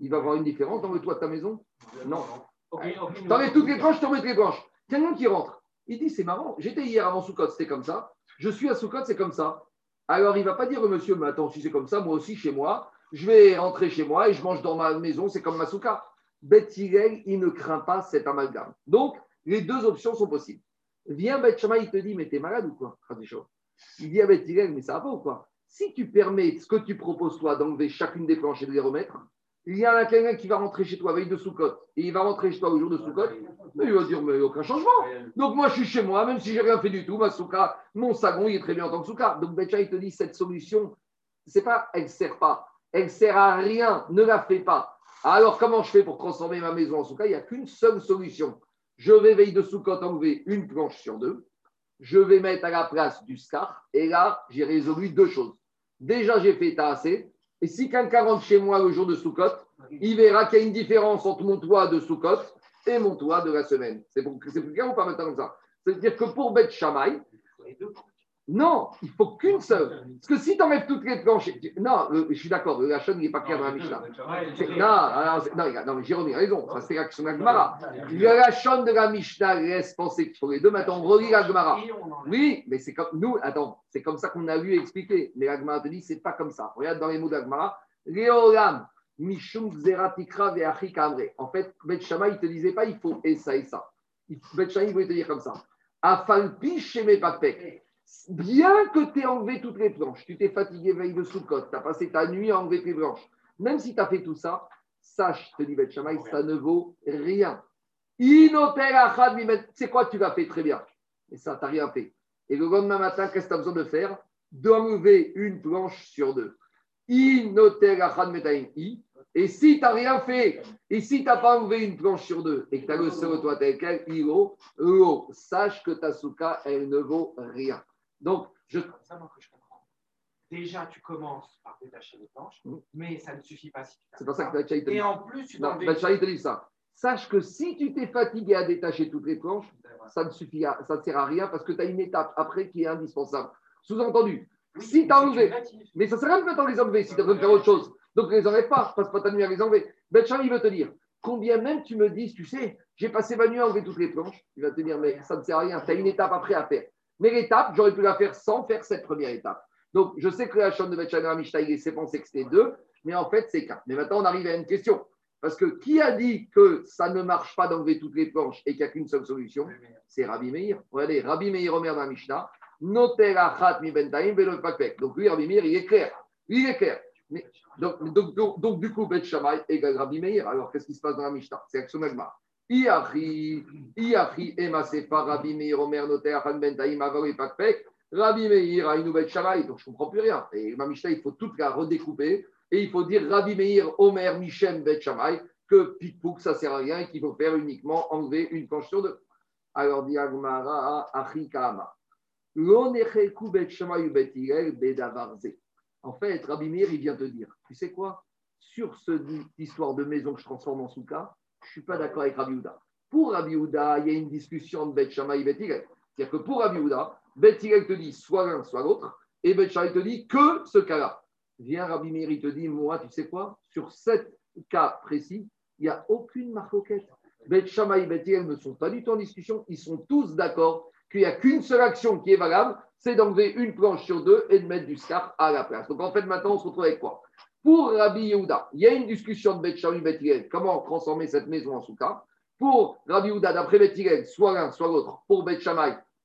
S2: il va avoir une différence dans le toit de ta maison? Non. T'enlèves toutes les planches, t'enlèves toutes les planches. Quelqu'un qui rentre, il dit c'est marrant, j'étais hier avant Soukot, c'était comme ça. Je suis à Soukot, c'est comme ça. Alors il va pas dire monsieur, mais attends, si c'est comme ça, moi aussi chez moi, je vais rentrer chez moi et je mange dans ma maison, c'est comme ma souka. Hillel, il ne craint pas cet amalgame. Donc, les deux options sont possibles. Viens Beth Shammai, il te dit, mais t'es malade ou quoi Il dit à Hillel, mais ça va pas ou quoi? Si tu permets ce que tu proposes toi d'enlever chacune des planches et de les remettre, il y a quelqu'un qui va rentrer chez toi veille de Soukot et il va rentrer chez toi au jour de Soukot, mais il va dire, mais aucun changement. Donc moi, je suis chez moi, même si j'ai rien fait du tout, ma souka, mon sagon, il est très bien en tant que souka. Donc Betcha, il te dit, cette solution, c'est pas, elle ne sert pas. Elle sert à rien, ne la fais pas. Alors, comment je fais pour transformer ma maison en souka Il n'y a qu'une seule solution. Je vais veille de Soukot enlever une planche sur deux. Je vais mettre à la place du scar. Et là, j'ai résolu deux choses. Déjà, j'ai fait assez. Et si quelqu'un rentre chez moi le jour de Soukot, il verra qu'il y a une différence entre mon toit de Soukot et mon toit de la semaine. C'est plus clair ou pas maintenant comme ça? C'est-à-dire que pour Beth Shammai, non, il faut qu'une seule. Parce que si tu enlèves toutes les planches, non, le- je suis d'accord, le Lachon, il n'est pas clair dans la Mishnah. Non, non, mais Jérôme a raison, ça c'est l'action de la Gemara. Le Lachon de la Mishnah laisse penser qu'il faut les deux, maintenant on relit la Gemara. Oui, mais c'est comme nous, attends, c'est comme ça qu'on a vu expliquer. Mais la Gemara te dit, c'est pas comme ça. Regarde dans les mots de la Gemara, Léolam, Mishum Xeratikra Veachi Kamre. En fait, Bet Shammai, il te disait pas, il faut et ça et ça. Bet Shammai, il voulait te dire comme ça. Afalpi Sheme Papek. Bien que tu aies enlevé toutes les planches, tu t'es fatigué veille de Soukot, tu as passé ta nuit à enlever tes planches, même si tu as fait tout ça, sache, te dit Bet Shammai, ça ne vaut rien. C'est quoi, tu l'as fait très bien. Et ça, tu n'as rien fait. Et le lendemain matin, qu'est-ce que tu as besoin de faire? D'enlever une planche sur deux. Et si tu n'as rien fait, et si tu n'as pas enlevé une planche sur deux, et que tu as le seul toit tel quel, lo, sache que ta souka, elle ne vaut rien. Donc, je,
S7: C'est comme ça, moi, que je comprends. Déjà, tu commences par détacher les planches,
S2: Mm.
S7: mais ça ne suffit pas si tu
S2: c'est pour ça que Bachaï te dit.
S7: Et en plus, tu
S2: Non, te dit ça. Sache que si tu t'es fatigué à détacher toutes les planches, ça ne suffit à, ça ne sert à rien parce que tu as une étape après qui est indispensable. Sous-entendu, si tu as enlevé, mais ça ne sert à rien de les enlever si tu as besoin de faire autre chose. Donc, ne les enlève pas, passe pas ta nuit à les enlever. Betchan, il veut te dire, combien même tu me dises, tu sais, j'ai passé ma nuit à enlever toutes les planches, il va te dire, mais ça ne sert à rien, tu as une étape après à faire. Mais l'étape, j'aurais pu la faire sans faire cette première étape. Donc, je sais que la chambre de la Mishnah, il laissait penser que c'était deux, mais en fait, c'est quatre. Mais maintenant, on arrive à une question. Parce que qui a dit que ça ne marche pas d'enlever toutes les planches et qu'il n'y a qu'une seule solution C'est Rabbi Meir. Regardez, Rabbi Meir Omer dans la Mishnah, pakpek. Donc lui, Rabbi Meir, il est clair. Lui, il est clair. Mais, donc, donc, donc, donc, du coup, Bet Shammai égale Rabbi Meir. Alors, qu'est-ce qui se passe dans la Mishnah? C'est Action Magma. Iachi, Iachi, Ema Sefa, Rabbi Meir, Omer, Noter, mi bentaim, avalo pakpek. Rabbi Meir, Aïnou Bet. Donc, je ne comprends plus rien. Et ma Mishnah, il faut toute la redécouper Et il faut dire Rabbi Meir, Omer, Michem, Bet Shammai, que Pikpouk, ça sert à rien et qu'il faut faire uniquement enlever une planche sur deux. Alors, dit Agmara, Achi Kahama. En fait, Rabbi Meir, il vient te dire, tu sais quoi? Sur cette histoire de maison que je transforme en souka, je ne suis pas d'accord avec Rabbi Houda. Pour Rabbi Houda, il y a une discussion de Bet Shammai et Bet. C'est-à-dire que pour Rabbi Houda, Bet Hillel te dit soit l'un, soit l'autre, et Bet Shammai te dit que ce cas-là. Viens Rabbi Meir, il te dit, moi, tu sais quoi? Sur cet cas précis, il n'y a aucune marcoquette. Bet Shammai et Bet ne sont pas du tout en discussion. Ils sont tous d'accord qu'il n'y a qu'une seule action qui est valable, c'est d'enlever une planche sur deux et de mettre du scar à la place. Donc en fait, maintenant, on se retrouve avec quoi? Pour Rabbi Yehuda, il y a une discussion de Bet Bet comment transformer cette maison en souka. Pour Rabbi Yehuda, d'après Bet soit l'un, soit l'autre. Pour Bet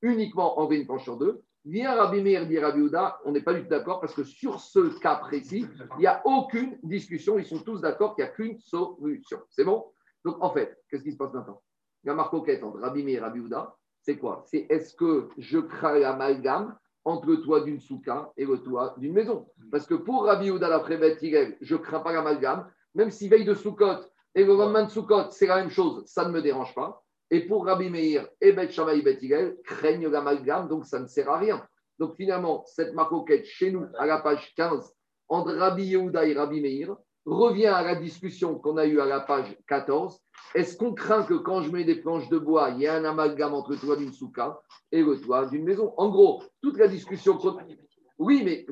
S2: uniquement enlever une planche sur deux. Vient Rabbi Meir dit Rabbi Houda, on n'est pas du tout d'accord parce que sur ce cas précis, il n'y a aucune discussion. Ils sont tous d'accord qu'il n'y a qu'une solution. C'est bon? Donc en fait, qu'est-ce qui se passe maintenant? La marcoquette entre Rabbi Meir et Rabbi Houda, c'est quoi? C'est est-ce que je crains l'amalgame entre le toit d'une souka et le toit d'une maison Parce que pour Rabbi Houda, Hillel, je ne crains pas l'amalgame, même si veille de Soukot et le lendemain de Soukot, c'est la même chose, ça ne me dérange pas. Et pour Rabbi Meir et Bet Shammai et Bet Hillel, craignent l'amalgame, donc ça ne sert à rien. Donc finalement, cette marcoquette chez nous, à la page 15, entre Rabbi Yehuda et Rabbi Meir, revient à la discussion qu'on a eue à la page 14. Est-ce qu'on craint que quand je mets des planches de bois, il y ait un amalgame entre le toit d'une souka et le toit d'une maison? En gros, toute la discussion. Oui, mais,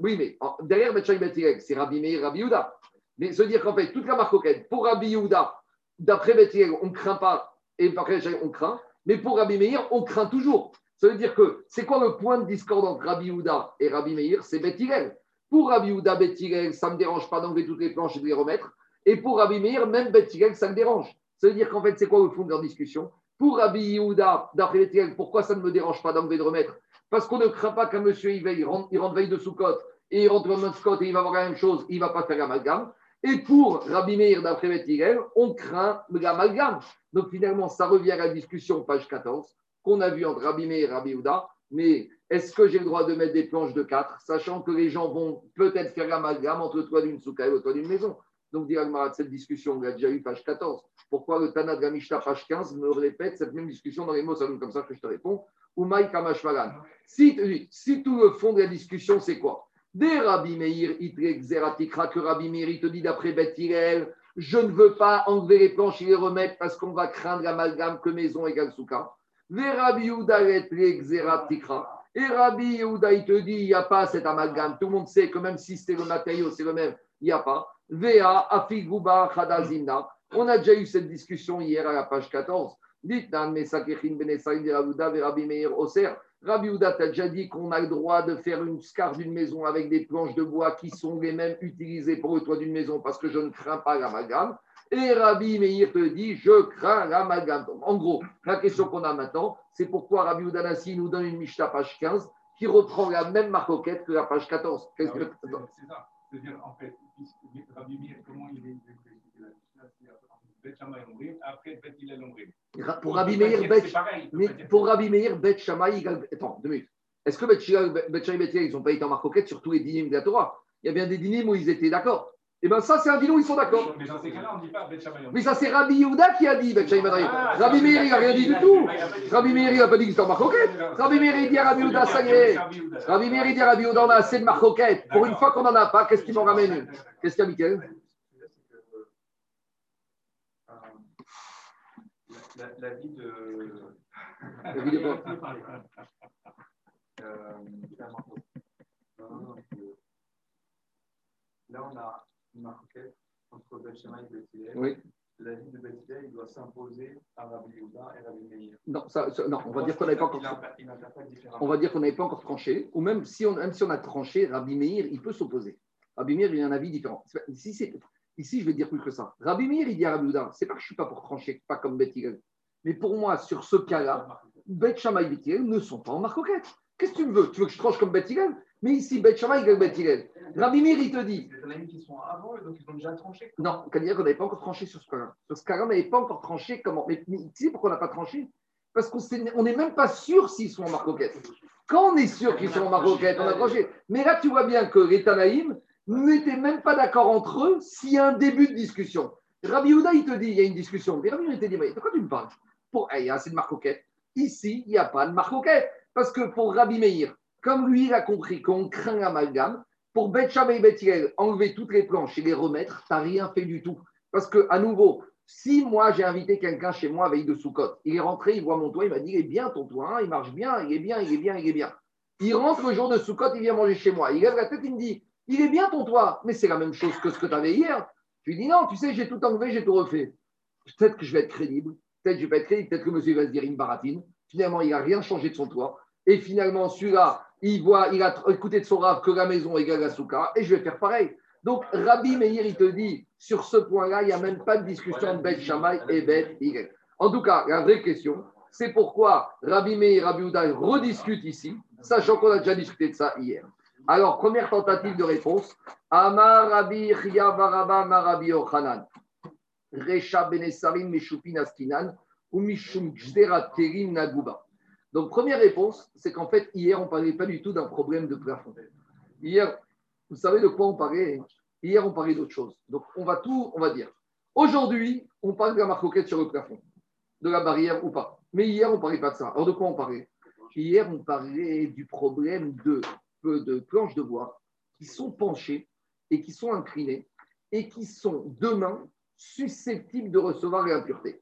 S2: oui, mais derrière Bet Shammai et Bet Hillel, c'est Rabbi Meir Rabbi Yehuda. Mais se dire qu'en fait, toute la marcoquette, pour Rabbi Yehuda, d'après Hillel, on ne craint pas et contre, on craint. Mais pour Rabbi Meir, on craint toujours. Ça veut dire que c'est quoi le point de discorde entre Rabbi Houda et Rabbi Meir? C'est Bet Hillel. Pour Rabbi Houda, Bet Hillel, ça ne me dérange pas d'enlever toutes les planches et de les remettre. Et pour Rabbi Meir, même Bet Hillel, ça me dérange. Ça veut dire qu'en fait, c'est quoi le fond de leur discussion? Pour Rabbi Yehuda, d'après Bet Hillel, pourquoi ça ne me dérange pas d'enlever de remettre? Parce qu'on ne craint pas qu'un monsieur, il, il, rentre, il rentre veille de Soukot et il rentre de Soukot et il va avoir la même chose, il ne va pas faire l'amalgame. Et pour Rabbi Meir, d'après Bet Hillel, on craint l'amalgame. Donc finalement, ça revient à la discussion, page 14, qu'on a vu entre Rabbi Meir et Rabbi Houda. Mais est-ce que j'ai le droit de mettre des planches de 4, sachant que les gens vont peut-être faire l'amalgame entre le d'une souka et le toit d'une maison? Donc, dit Agmarat, cette discussion, on l'a déjà eu, page 14. Pourquoi le Tana de page 15, me répète cette même discussion dans les mots, ça comme ça que je te réponds Umaï Kamashmalan. Si, si tout le fond de la discussion, c'est quoi? Des Rabbi Meir, que Rabbi Meir, il te dit d'après Beth je ne veux pas enlever les planches et les remettre parce qu'on va craindre l'amalgame que maison égale souka. Rabbi. Et Rabbi Yehuda, il te dit, il n'y a pas cet amalgame. Tout le monde sait que même si c'est le matériau, c'est le même, il n'y a pas. Vea, Afiguba, Khadazimna. On a déjà eu cette discussion hier à la page 14. Dites, Nan, Mesakechin, Rabouda, Ve Rabbi Meir, Oser. Rabbi t'a déjà dit qu'on a le droit de faire une scar d'une maison avec des planches de bois qui sont les mêmes utilisées pour le toit d'une maison parce que je ne crains pas l'amalgame. Et Rabbi Meir te dit, je crains l'amalgame. En gros, la question qu'on a maintenant, c'est pourquoi Rabbi Houda Nassi nous donne une Mishnah page 15 qui reprend la même marcoquette que la page 14. Qu'est-ce que-
S8: C'est ça. C'est-à-dire, en fait, puisque Rabbi Meir, comment il est après
S2: Pour Rabbi Meir, Bet- pour Rabbi Meir, Bet Shammai. Attends, deux minutes. Est-ce que Bet Shammai et Bet ils n'ont pas été en marcoquette sur tous les dynimes de la Torah? Il y a bien des dynimes où ils étaient d'accord. Et bien ça, c'est un dinim où ils sont d'accord.
S8: Mais dans ces cas-là, on ne dit pas Bet Shammai Omrim.
S2: Mais ça, c'est Rabbi Yehuda qui a dit Bet Shammai Bet Hillel.
S8: Ah,
S2: Rabbi Meir, il n'a rien dit du tout.
S8: Il a pas dit-
S2: Rabbi Meir, il n'a pas dit que c'était en marcoquette. Rabbi Meir, il dit à Rabbi Yehuda, ça y est. Rabbi Meir, il dit à Rabbi Yehuda, on a assez de marcoquettes. Pour une fois qu'on n'en a pas, qu'est-ce qui m'en ramène? Une Qu'est-ce qu'il y a, Mickaël
S9: La, vie de.
S2: La vie de quoi?
S9: Euh, non, non, non, que- Là, on a entre et Beth Hillel.
S2: Oui.
S9: La vie de Beth Hillel, il doit s'imposer à Rabbi Yehuda et Rabbi Meir.
S2: Non, ça- ça- non, on va dire qu'on n'avait pas encore.
S9: Il
S2: on va dire qu'on n'avait pas encore tranché, ou même si on, même si on a tranché, Rabbi Meir, il peut s'opposer. Rabbi Meir, il a un avis différent. Ici, c'est- ici, je vais dire plus que ça. Rabbi Meir, il dit à Rabbi Houda, c'est pas que je suis pas pour trancher, pas comme Beth Hillel. Mais pour moi, sur ce cas-là, Beth Shammai et Beth Hillel ne sont pas en marcoquette. Qu'est-ce que tu me veux? Tu veux que je tranche comme Beth Hillel Mais ici, Beth Shammai Hillel. Rabbi Meir, il te dit,
S9: des amis qui sont avant donc ils ont déjà tranché.
S2: non, on dire qu'on n'avait pas encore tranché sur ce cas-là. Sur ce cas-là, on n'avait pas encore tranché comment. Mais, mais tu sais pourquoi on n'a pas tranché? Parce qu'on n'est même pas sûr s'ils sont en marcoquette. Quand on est sûr qu'ils sont en marcoquette, on a tranché. Mais là, tu vois bien que les Tanaïm, n'étaient même pas d'accord entre eux s'il y a un début de discussion. Rabbi Houda, il te dit, il y a une discussion. Mais Rabbi Houda, il te dit, mais de quoi tu me parles? Pour, eh, Il y a assez de marcoquette. Ici, il n'y a pas de marcoquette. Parce que pour Rabbi Meir, comme lui, il a compris qu'on craint l'amalgame, pour Bet et Bet enlever toutes les planches et les remettre, tu n'as rien fait du tout. Parce que, à nouveau, si moi j'ai invité quelqu'un chez moi veille de Soukot, il est rentré, il voit mon toit, il m'a dit il est bien ton toit, hein, il marche bien, il est bien, il est bien, il est bien. Il rentre le jour de Soukot, il vient manger chez moi. Il lève la tête, il me dit il est bien ton toit, mais c'est la même chose que ce que tu avais hier. Je lui dis non, tu sais, j'ai tout enlevé, j'ai tout refait. Peut-être que je vais être crédible, peut-être que je vais être crédible, peut-être que monsieur va se dire une baratine. Finalement, il n'a rien changé de son toit. Et finalement, celui-là, il voit, il a écouté de son rave que la maison égale la souka, et je vais faire pareil. Donc, Rabbi Meir, il te dit, sur ce point-là, il n'y a même pas de discussion de Beth Shammai et Beth Y. En tout cas, la vraie question, c'est pourquoi Rabbi Meir et Rabbi Ouda rediscutent ici, sachant qu'on a déjà discuté de ça hier. Alors, première tentative de réponse. Amar Rabbi Marabi Ochanan. Recha Benesarim Meshupin Askinan ou Mishum Gzera Terim Naguba. Donc, première réponse, c'est qu'en fait, hier, on ne parlait pas du tout d'un problème de plafond. Hier, vous savez de quoi on parlait Hier, on parlait d'autre chose. Donc, on va tout, on va dire. Aujourd'hui, on parle de la marcoquette sur le plafond, de la barrière ou pas. Mais hier, on ne parlait pas de ça. Alors, de quoi on parlait? Hier, on parlait du problème de, de planches de bois qui sont penchées et qui sont inclinées et qui sont demain susceptibles de recevoir l'impureté.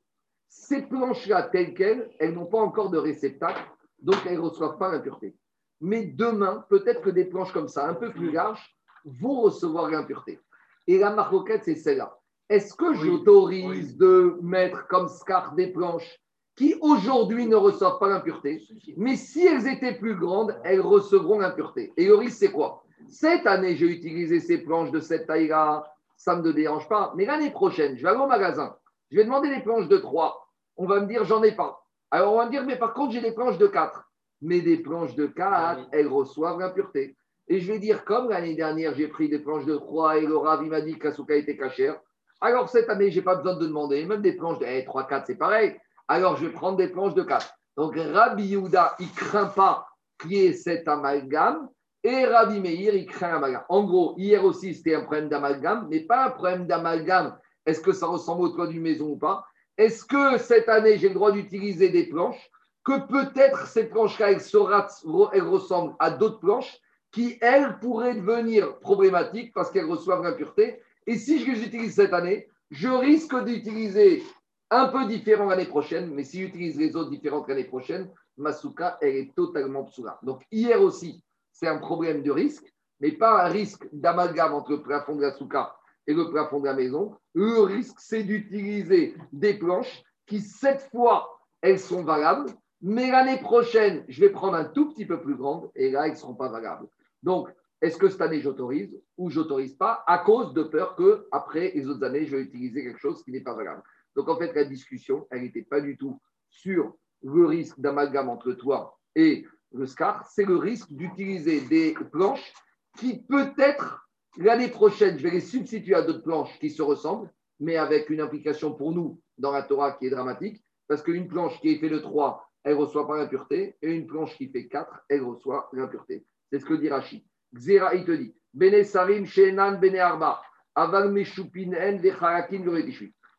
S2: Ces planches-là, telles quelles, elles n'ont pas encore de réceptacle, donc elles ne reçoivent pas l'impureté. Mais demain, peut-être que des planches comme ça, un peu plus larges, vont recevoir l'impureté. Et la marcoquette, c'est celle-là. Est-ce que j'autorise de mettre comme scar des planches qui aujourd'hui ne reçoivent pas l'impureté, mais si elles étaient plus grandes, elles recevront l'impureté. Et le risque, c'est quoi? Cette année, j'ai utilisé ces planches de cette taille-là, ça ne me dérange pas. Mais l'année prochaine, je vais aller au magasin, je vais demander des planches de 3. On va me dire, j'en ai pas. Alors on va me dire, mais par contre, j'ai des planches de 4. Mais des planches de 4, elles reçoivent l'impureté. Et je vais dire, comme l'année dernière, j'ai pris des planches de 3 et le Rav, il m'a dit qu'Asuka était cachère. Alors cette année, je n'ai pas besoin de demander. Même des planches de 3, 4, c'est pareil. Alors je vais prendre des planches de 4. Donc Rabbi Yehuda, il ne craint pas qu'il y ait cet amalgame. Et Rabbi Meir, il craint l'amalgame. En gros, hier aussi, c'était un problème d'amalgame, mais pas un problème d'amalgame. Est-ce que ça ressemble au toit d'une maison ou pas? Est-ce que cette année, j'ai le droit d'utiliser des planches? Que peut-être ces planches-là, elles, ressemblent à d'autres planches qui, elles, pourraient devenir problématiques parce qu'elles reçoivent l'impureté. Et si je les utilise cette année, je risque d'utiliser un peu différent l'année prochaine, mais si j'utilise les autres différentes l'année prochaine, ma souka, elle est totalement psoula. Donc hier aussi, c'est un problème de risque, mais pas un risque d'amalgame entre le plafond de la souka et le plafond de la maison. Le risque, c'est d'utiliser des planches qui, cette fois, elles sont valables, mais l'année prochaine, je vais prendre un tout petit peu plus grande et là, elles ne seront pas valables. Donc, est-ce que cette année j'autorise ou j'autorise pas à cause de peur que après les autres années, je vais utiliser quelque chose qui n'est pas valable. Donc en fait, la discussion, elle n'était pas du tout sur le risque d'amalgame entre toi et le SCAR, c'est le risque d'utiliser des planches qui peut-être l'année prochaine, je vais les substituer à d'autres planches qui se ressemblent, mais avec une implication pour nous dans la Torah qui est dramatique, parce qu'une planche qui est faite de 3, elle reçoit pas l'impureté, et une planche qui fait 4, elle reçoit l'impureté. C'est ce que dit Rachid. Xera, il te dit, Bene Sarim, Shenan, Bene Arba, Aval Meshupinen, Vecharakin,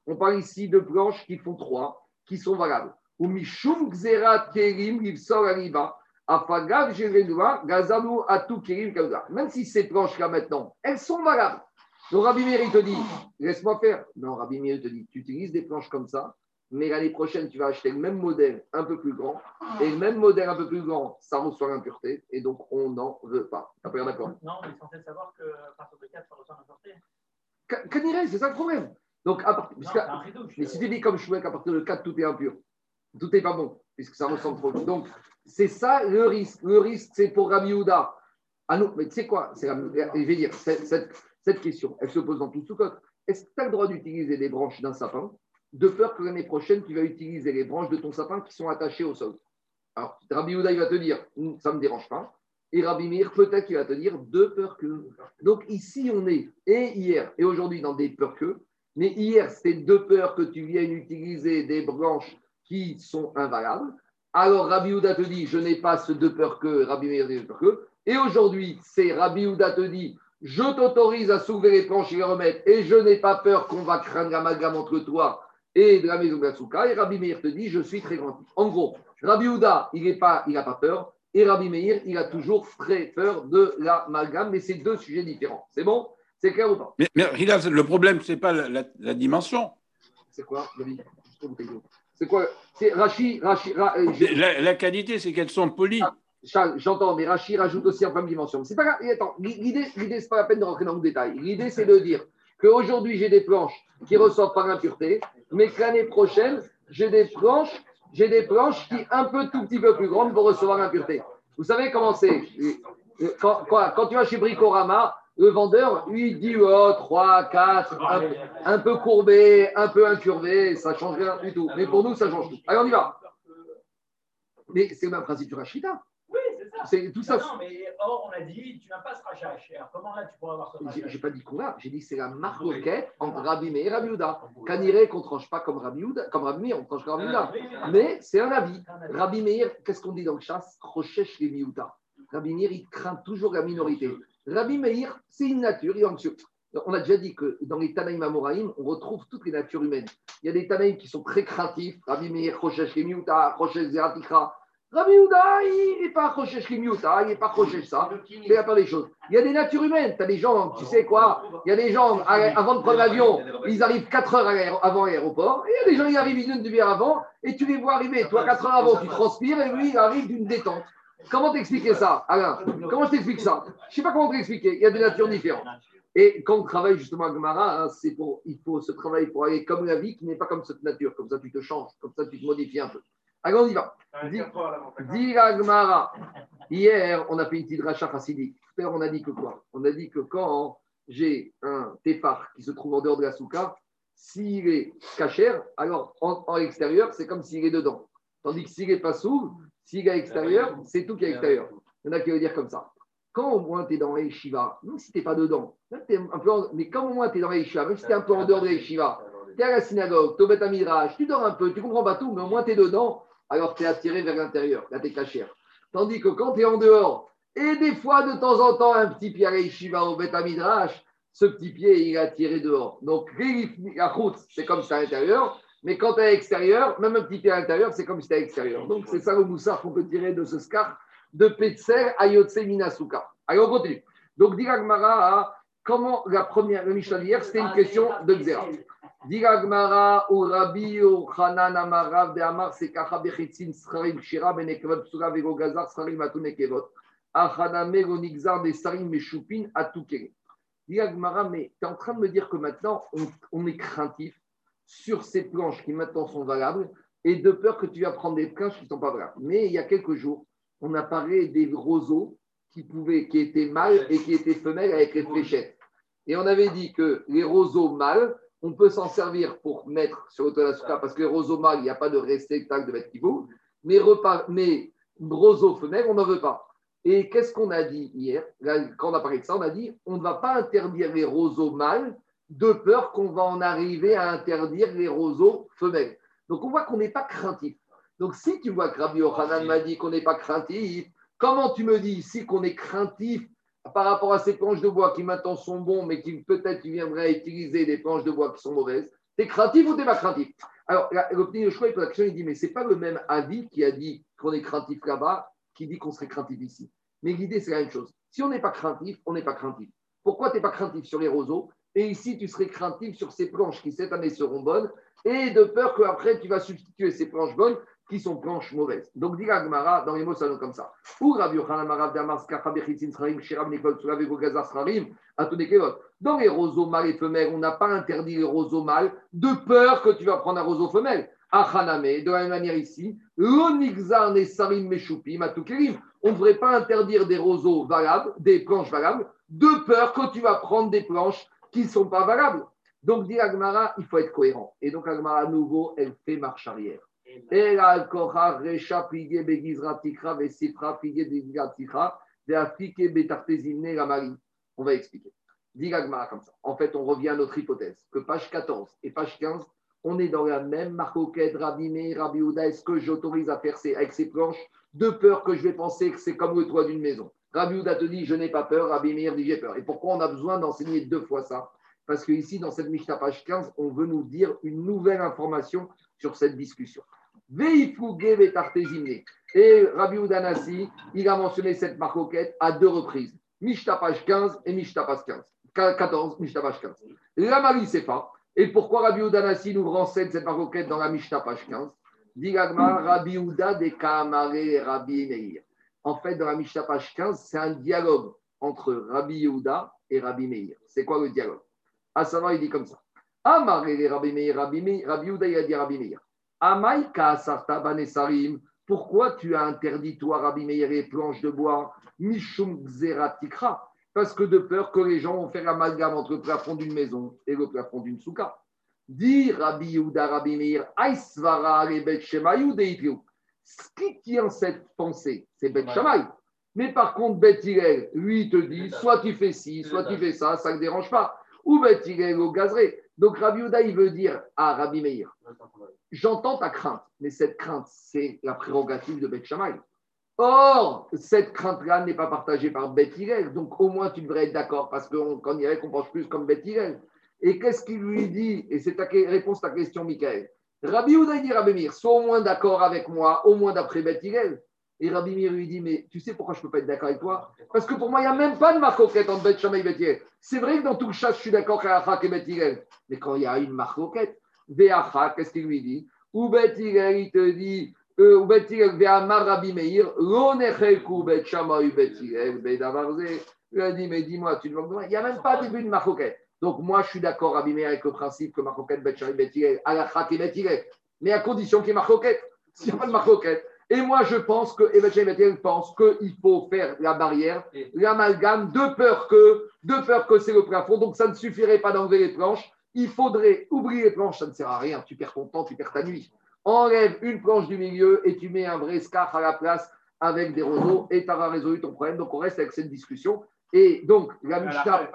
S2: on parle ici de planches qui font trois, qui sont valables. Xera. Même si ces planches-là maintenant, elles sont valables. Donc Rabbi Meir, te dit, laisse-moi faire. Non, Rabbi Meir te dit, tu utilises des planches comme ça, mais l'année prochaine, tu vas acheter le même modèle un peu plus grand. Et le même modèle un peu plus grand, ça reçoit l'impureté. Et donc, on n'en veut pas. T'as pas d'accord?
S3: Non, mais ils sont censés savoir que partir de 4, ça reçoit l'impureté.
S2: C'est ça le problème. Donc, à part, puisque, mais si tu dis comme Chouek, à partir de 4, tout est impur, tout n'est pas bon, puisque ça ressemble trop. Donc, c'est ça le risque. Le risque, c'est pour Rabbi Houda. Ah non, mais tu sais quoi c'est, Je vais dire, cette, question, elle se pose dans tout code. Est-ce que tu as le droit d'utiliser des branches d'un sapin de peur que l'année prochaine, tu vas utiliser les branches de ton sapin qui sont attachées au sol? Alors, Rabbi Houda, il va te dire, hmm, ça ne me dérange pas. Et Rabbi Mir, peut-être qu'il va te dire, de peur que. Donc, ici, on est, et hier, et aujourd'hui, dans des peurs que. Mais hier, c'était de peur que tu viennes utiliser des branches qui sont invalables. Alors Rabbi Houda te dit, je n'ai pas ce de peur que, Rabbi Meir dit de peur que. Et aujourd'hui, c'est Rabbi Houda te dit, je t'autorise à soulever les planches et les remettre, et je n'ai pas peur qu'on va craindre l'amalgame entre toi et de la maison de la Souka. Et Rabbi Meir te dit, je suis très grand. En gros, Rabbi Houda, il n'a pas, il a pas peur, et Rabbi Meir, il a toujours très peur de l'amalgame, mais c'est deux sujets différents. C'est bon? C'est clair ou pas?
S1: Mais, le problème, c'est pas la, la- la dimension.
S2: C'est quoi, Rabbi? C'est quoi? C'est Rachi, Rachi, Ra- euh,
S1: La, la qualité, c'est qu'elles sont polies.
S2: Charles, j'entends, mais Rachid rajoute aussi en pleine dimension. C'est pas grave. Et Attends, l'idée, c'est pas la peine de rentrer dans le détail. L'idée, c'est de dire qu'aujourd'hui, j'ai des planches qui ressortent par l'impureté, mais que l'année prochaine, j'ai des planches, j'ai des planches qui un peu tout petit peu plus grandes vont recevoir l'impureté. Vous savez comment c'est? Quand, quand- quand tu vas chez Bricorama, le vendeur, lui, il dit oh, 3, 4, un, un peu courbé, un peu incurvé, ça ne change rien du tout. Mais pour nous, ça change tout. Allez, on y va. Mais c'est le même principe du Rachida.
S3: Oui, c'est ça.
S2: C'est tout ça.
S3: Non, mais or, on a dit, tu n'as pas ce rachage. Alors, comment là, tu pourras avoir ce
S2: J'ai
S3: rachage
S2: j'ai pas dit qu'on a, j'ai dit c'est la marloquette entre Rabbi Meir et Rabbi Houda. Kaniré qu'on tranche pas comme Rabbi Houda, comme Rabbi Meir, on tranche comme Rabbi Houda. Mais c'est un avis. Rabbi Meir, qu'est-ce qu'on dit dans le chasse? Rochesh les Miouta. Rabbi Meir, il craint toujours la minorité. Rabbi Meir, c'est une nature, il est anxieux. On a déjà dit que dans les Tanaïm Amoraïm, on retrouve toutes les natures humaines. Il y a des Tanaïm qui sont très craintifs. Rabbi Meir, Rochesh les Miouta, Rochesh Zeratikra. Rabbi Houda, il n'est pas Rochesh les Miouta, il n'est pas Rochesh ça. Il n'y a pas des choses. Il y a des natures humaines. Tu as des gens, tu sais quoi? Il y a des gens, avant de prendre l'avion, ils arrivent 4 heures avant l'aéroport. Et il y a des gens, ils arrivent une demi-heure avant. Et tu les vois arriver. Toi, 4 heures avant, tu transpires. Et lui, il arrive d'une détente. Comment t'expliquer ça, Alain Comment je t'explique ça Je ne sais pas comment t'expliquer. Il y a des natures différentes. Et quand on travaille justement à Gemara, hein, c'est pour, il faut ce travail pour aller comme la vie qui n'est pas comme cette nature. Comme ça, tu te changes. Comme ça, tu te modifies un peu. Allez, on y va. Dis- la Gemara. Hier, on a fait une petite rachat chassidique. Tout à on a dit que quoi? On a dit que quand j'ai un tépar qui se trouve en dehors de la souka, s'il est cachère, alors en, en extérieur, c'est comme s'il est dedans. Tandis que s'il n'est pas sous, s'il est à l'extérieur, c'est tout qui est à l'extérieur. Il y en a qui veulent dire comme ça. Quand au moins tu es dans Shiva, même si tu n'es pas dedans, un peu mais quand au moins tu es dans Shiva, même si tu es un peu en dehors de Shiva, tu es à la synagogue, tu es Beth Midrash, tu dors un peu, tu comprends pas tout, mais au moins tu es dedans, alors tu es attiré vers l'intérieur, là tu es cachère. Tandis que quand tu es en dehors, et des fois de temps en temps un petit pied à Shiva au Beth Midrash, ce petit pied il est attiré dehors. Donc la route, c'est comme c'était à l'intérieur, mais quand tu es à l'extérieur, même un petit pied à l'intérieur, c'est comme si tu à l'extérieur. Donc c'est ça le moussard qu'on peut tirer de ce scar de Petzer à Yotse Minasuka. Allez, on continue. Donc, Diragmara, comment la première, le Mishnah d'hier, c'était une question de Xera. Diragmara, ou Rabbi, ou Hanan, Amarav, de Amar, c'est Kacha Bechitzin, Scharim, Shira, Benekevot, Psura, Vego Gazar, Scharim, Atunekevot, Achaname, Gonixar, des Sarim, Meshupin, Atukere. Diragmara, mais tu es en train de me dire que maintenant, on, on est craintif sur ces planches qui maintenant sont valables et de peur que tu vas prendre des planches qui ne sont pas valables. Mais il y a quelques jours, on a parlé des roseaux qui, pouvaient, qui étaient mâles et qui étaient femelles avec les fléchettes. Et on avait dit que les roseaux mâles, on peut s'en servir pour mettre sur le toit de la souka, parce que les roseaux mâles, il n'y a pas de réceptacle de mettre qui bouge, mais, mais roseaux femelles, on n'en veut pas. Et qu'est-ce qu'on a dit hier? Quand on a parlé de ça, on a dit on ne va pas interdire les roseaux mâles de peur qu'on va en arriver à interdire les roseaux femelles. Donc on voit qu'on n'est pas craintif. Donc si tu vois que Rabbi Yochanan m'a dit qu'on n'est pas craintif, comment tu me dis ici qu'on est craintif par rapport à ces planches de bois qui maintenant sont bons, mais qui peut-être tu viendrais utiliser des planches de bois qui sont mauvaises? T'es craintif ou t'es pas craintif? Alors la- le petit choix, il pose la question, il dit mais c'est pas le même avis qui a dit qu'on est craintif là-bas qui dit qu'on serait craintif ici. Mais l'idée c'est la même chose. Si on n'est pas craintif, on n'est pas craintif. Pourquoi tu n'es pas craintif sur les roseaux? Et ici, tu serais craintif sur ces planches qui cette année seront bonnes, et de peur qu'après, tu vas substituer ces planches bonnes qui sont planches mauvaises. Donc, dit la Gemara, dans les mots, ça donne comme ça. Dans les roseaux mâles et femelles, on n'a pas interdit les roseaux mâles de peur que tu vas prendre un roseau femelle. De la même manière ici. On ne devrait pas interdire des roseaux valables, des planches valables, de peur que tu vas prendre des planches qui ne sont pas valables. Donc, dit Agmara, il faut être cohérent. Et donc, Agmara, à nouveau, elle fait marche arrière. Et la Recha, Begizra, Tikra, Begizra, Veafike, Betartezimne. On va expliquer. Dit Agmara comme ça. En fait, on revient à notre hypothèse que page 14 et page 15, on est dans la même marcoquette, Rabbi Houda. Est-ce que j'autorise à faire avec ces planches de peur que je vais penser que c'est comme le toit d'une maison? Rabbi Houda te dit, je n'ai pas peur. Rabbi Meir dit, j'ai peur. Et pourquoi on a besoin d'enseigner deux fois ça? Parce que ici, dans cette Mishnah page 15, on veut nous dire une nouvelle information sur cette discussion. Et Rabbi Oudanassi, il a mentionné cette marcoquette à deux reprises. Mishnah page 15 et Mishnah page 15. 14, Mishnah page 15. La Marie pas. Et pourquoi Rabbi Oudanassi nous renseigne cette marcoquette dans la Mishnah page 15 Dit l'Agma, Rabbi Ouda de Kaamare et Rabbi Meir. En fait, dans la Mishnah page 15, c'est un dialogue entre Rabbi Yehuda et Rabbi Meir. C'est quoi le dialogue? À savoir, il dit comme ça. Amaré Rabbi Meir, Rabbi Yehuda, il a dit Rabbi Meir. Amaïka sarta banesarim. Pourquoi tu as interdit, toi, Rabbi Meir, les planches de bois? Mishum xeratikra. Parce que de peur que les gens vont faire l'amalgame entre le plafond d'une maison et le plafond d'une souka. Dit Rabbi Yehuda, Rabbi Meir, Aïsvara, les Bet Shemayou, Ce qui tient cette pensée, c'est Bet Shemay. Mais par contre, Bet Hillel, lui, il te dit, soit tu fais ci, soit tu fais ça, ça ne dérange pas. Ou Bet Hillel au gazeré. Donc Rabbi Yehuda, il veut dire à Rabbi Meir, j'entends ta crainte, mais cette crainte, c'est la prérogative de Bet Shammai. Or, cette crainte-là n'est pas partagée par Bet Hillel, donc au moins tu devrais être d'accord, parce qu'on dirait qu'on pense plus comme Bet Hillel. Et qu'est-ce qu'il lui dit? Et c'est ta réponse à ta question, Michael. Rabbi il dit Rabbi Meir, sois au moins d'accord avec moi, au moins d'après Bet Hillel. Et Rabbi Meir lui dit, mais tu sais pourquoi je ne peux pas être d'accord avec toi? Parce que pour moi, il n'y a même pas de marcoquette entre Bet Shammai et. C'est vrai que dans tout le chat, je suis d'accord avec Achak et Bet Hillel. Mais quand il y a une marcoquette, Ve'achak, qu'est-ce qu'il lui dit? Ou Bet Hillel, il te dit, euh, ou Bet Hillel, Ve'amar Rabbi Meir, lo necheku Bet Shammai Bet Hillel, Be'davarze. Il a dit, mais dis-moi, tu demandes Il n'y a même pas début de marcoquette. Donc moi, je suis d'accord, Meir, avec le principe que marcoquette Bet Shammai Bet Hillel, Achak et Bet Hillel. Mais à condition qu'il y ait marcoquette. S'il n'y a pas de marcoquette, et moi, je pense que Evetchen pense qu'il faut faire la barrière, l'amalgame, de peur que, de peur que c'est le plafond. Donc, ça ne suffirait pas d'enlever les planches. Il faudrait oublier les planches, ça ne sert à rien. Tu perds ton temps, tu perds ta nuit. Enlève une planche du milieu et tu mets un vrai scarf à la place avec des roseaux et tu auras résolu ton problème. Donc, on reste avec cette discussion. Et donc, la Mishnah.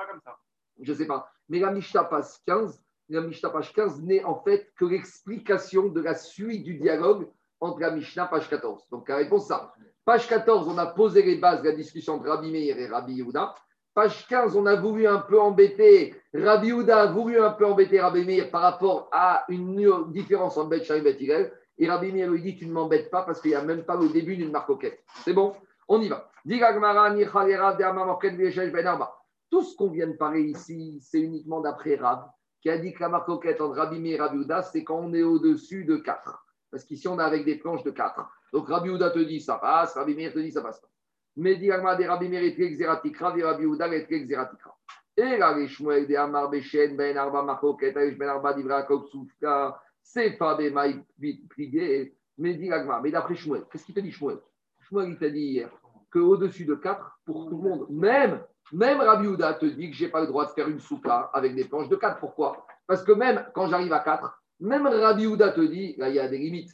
S2: Je ne sais pas. Mais la Mishnah passe 15. La Mishnah page 15 n'est en fait que l'explication de la suite du dialogue entre la Mishnah, page 14. Donc la réponse, ça. Page 14, on a posé les bases de la discussion entre Rabbi Meir et Rabbi Yehuda. Page 15, on a voulu un peu embêter, Rabbi Yehuda a voulu un peu embêter Rabbi Meir par rapport à une différence entre Bet et Bet Hillel. Et Rabbi Meir lui dit Tu ne m'embêtes pas parce qu'il n'y a même pas le début d'une marcoquette. C'est bon? On y va. Tout ce qu'on vient de parler ici, c'est uniquement d'après Rab, qui a dit que la marcoquette entre Rabbi et Rabbi c'est quand on est au-dessus de 4. Parce qu'ici, on est avec des planches de 4. Donc Rabbi Houda te dit ça passe, Rabbi Meir te dit ça passe pas. Mais dit Agma de Rabbi Meir et Xeratikra, dit Rabbi Houda et Xeratikra. Et là, les de Amar Beshen, Ben Arba Machoket, Aish Ben Arba Divra c'est pas des mailles priguées. Mais mais d'après Shmuel, qu'est-ce qu'il te dit Shmuel? Shmuel, il t'a dit hier qu'au-dessus de 4, pour tout le monde, même, même Rabbi Houda te dit que je n'ai pas le droit de faire une souka avec des planches de 4. Pourquoi? Parce que même quand j'arrive à 4, même Rabbi Houda te dit, là, il y a des limites.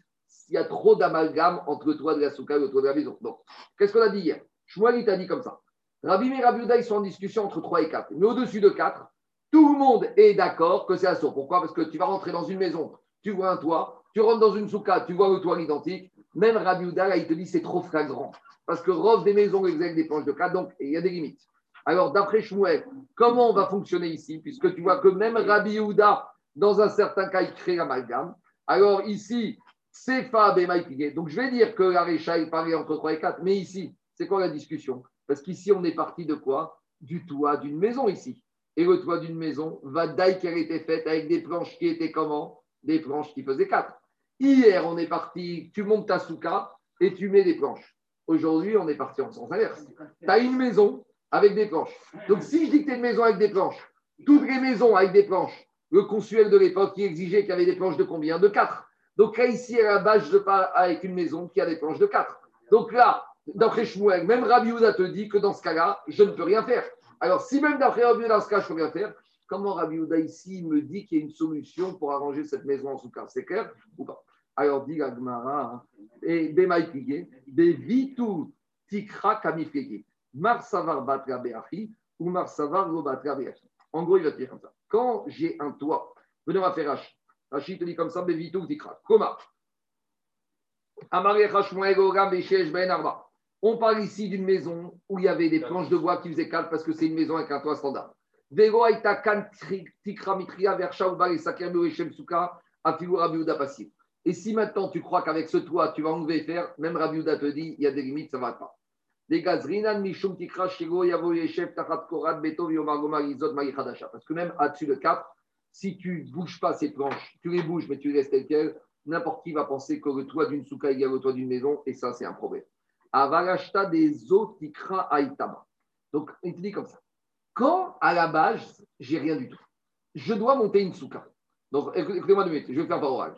S2: Il y a trop d'amalgame entre le toit de la souka et le toit de la maison. Donc, qu'est-ce qu'on a dit hier? Shmuel, t'a dit comme ça. Rabbi et Rabbi Houda, ils sont en discussion entre 3 et 4. Mais au-dessus de 4, tout le monde est d'accord que c'est assaut. Pourquoi? Parce que tu vas rentrer dans une maison, tu vois un toit, tu rentres dans une souka, tu vois le toit identique. Même Rabbi Houda, là, il te dit c'est trop flagrant. Parce que rof des maisons exactes des planches de 4, donc il y a des limites. Alors, d'après Shmuel, comment on va fonctionner ici Puisque tu vois que même Rabbi Houda, dans un certain cas, il crée l'amalgame. Alors ici, c'est Fab et Mike Donc je vais dire que la Récha, parlait entre 3 et 4. Mais ici, c'est quoi la discussion? Parce qu'ici, on est parti de quoi? Du toit d'une maison ici. Et le toit d'une maison, va d'ailleurs qu'elle était faite avec des planches qui étaient comment? Des planches qui faisaient 4. Hier, on est parti, tu montes ta souka et tu mets des planches. Aujourd'hui, on est parti en sens inverse. Tu as une maison avec des planches. Donc si je as une maison avec des planches, toutes les maisons avec des planches, le consuel de l'époque qui exigeait qu'il y avait des planches de combien? De 4. Donc là, ici, à la base, je pars avec une maison qui a des planches de 4. Donc là, d'après Shmuel, même Rabbi Houda te dit que dans ce cas-là, je ne peux rien faire. Alors, si même d'après Rabbi Houda, dans ce cas, je peux rien faire, comment Rabbi Houda ici me dit qu'il y a une solution pour arranger cette maison en sous-cas C'est clair ou pas? Alors, dit Gagmara, et Bemaï Pigué, Bevitu Tikra Kamifege, Marsavar Batra Beachi ou Marsavar Lobatra Beachi. En gros, il va te dire comme ça. Quand j'ai un toit, venez, on va faire Rashi. Rashi te dit comme ça, Bevito Dikra. Comment ben On parle ici d'une maison où il y avait des planches de bois qui faisaient 4 parce que c'est une maison avec un toit standard. Et si maintenant tu crois qu'avec ce toit, tu vas enlever et faire, même Rabbi Yehuda te dit, il y a des limites, ça ne va pas. Des. Parce que même au-dessus de 4, si tu ne bouges pas ces planches, tu les bouges, mais tu les restes telles quelles, n'importe qui va penser que le toit d'une souka est égal au toit d'une maison, et ça, c'est un problème. Avarashta des eaux tikra aitama. Donc, il te dit comme ça. Quand, à la base, j'ai rien du tout, je dois monter une souka. Donc, écoute- écoutez-moi deux minutes, je vais faire par oral.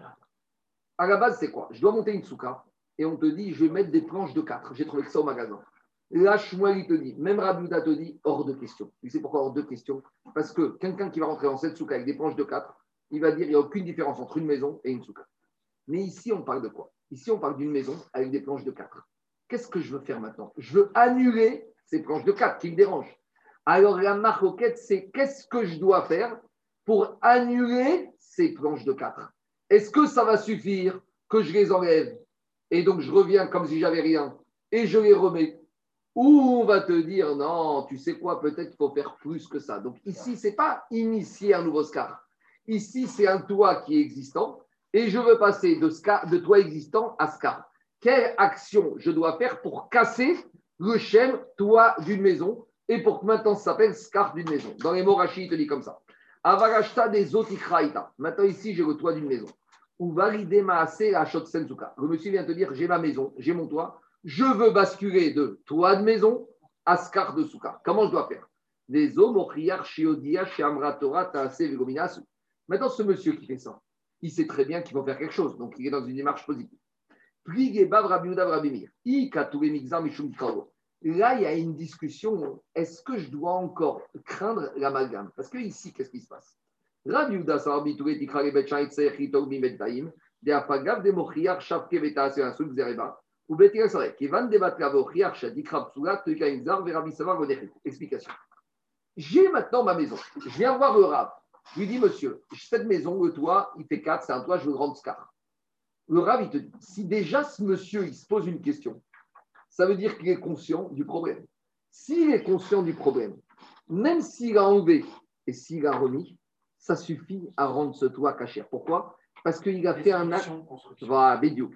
S2: À la base, c'est quoi? Je dois monter une souka, et on te dit, je vais mettre des planches de 4. J'ai trouvé que ça au magasin. Shmuel, il te dit, même Rabouda te dit, hors de question. Tu sais pourquoi hors de question? Parce que quelqu'un qui va rentrer dans cette souka avec des planches de 4, il va dire, il n'y a aucune différence entre une maison et une souka. Mais ici, on parle de quoi? Ici, on parle d'une maison avec des planches de 4. Qu'est-ce que je veux faire maintenant? Je veux annuler ces planches de 4 qui me dérangent. Alors, la marquette, c'est qu'est-ce que je dois faire pour annuler ces planches de 4 Est-ce que ça va suffire que je les enlève et donc je reviens comme si j'avais rien et je les remets ou on va te dire non, tu sais quoi, peut-être qu'il faut faire plus que ça. Donc ici, ce n'est pas initier un nouveau scar. Ici, c'est un toit qui est existant et je veux passer de, scar, de toit existant à scar. Quelle action je dois faire pour casser le chêne toit d'une maison et pour que maintenant ça s'appelle scar d'une maison? Dans les mots il te dit comme ça. Avarashta des otikraïta. Maintenant ici, j'ai le toit d'une maison. Ou validé maase la. Le monsieur vient te dire j'ai ma maison, j'ai mon toit je veux basculer de toit de maison à scar de souka. Comment je dois faire? Des hommes. Maintenant, ce monsieur qui fait ça, il sait très bien qu'il faut faire quelque chose, donc il est dans une démarche positive. Là, il y a une discussion. Est-ce que je dois encore craindre l'amalgame? Parce que ici, qu'est-ce qui se passe? Zereba. Explication. J'ai maintenant ma maison. Je viens voir le Rav. Je lui dis, monsieur, cette maison, le toit, il fait 4, c'est un toit, je veux rendre scar. Le Rav, il te dit, si déjà ce monsieur, il se pose une question, ça veut dire qu'il est conscient du problème. S'il est conscient du problème, même s'il a enlevé et s'il a remis, ça suffit à rendre ce toit caché. Pourquoi? Parce qu'il a fait un acte. Voilà, Bédiouk.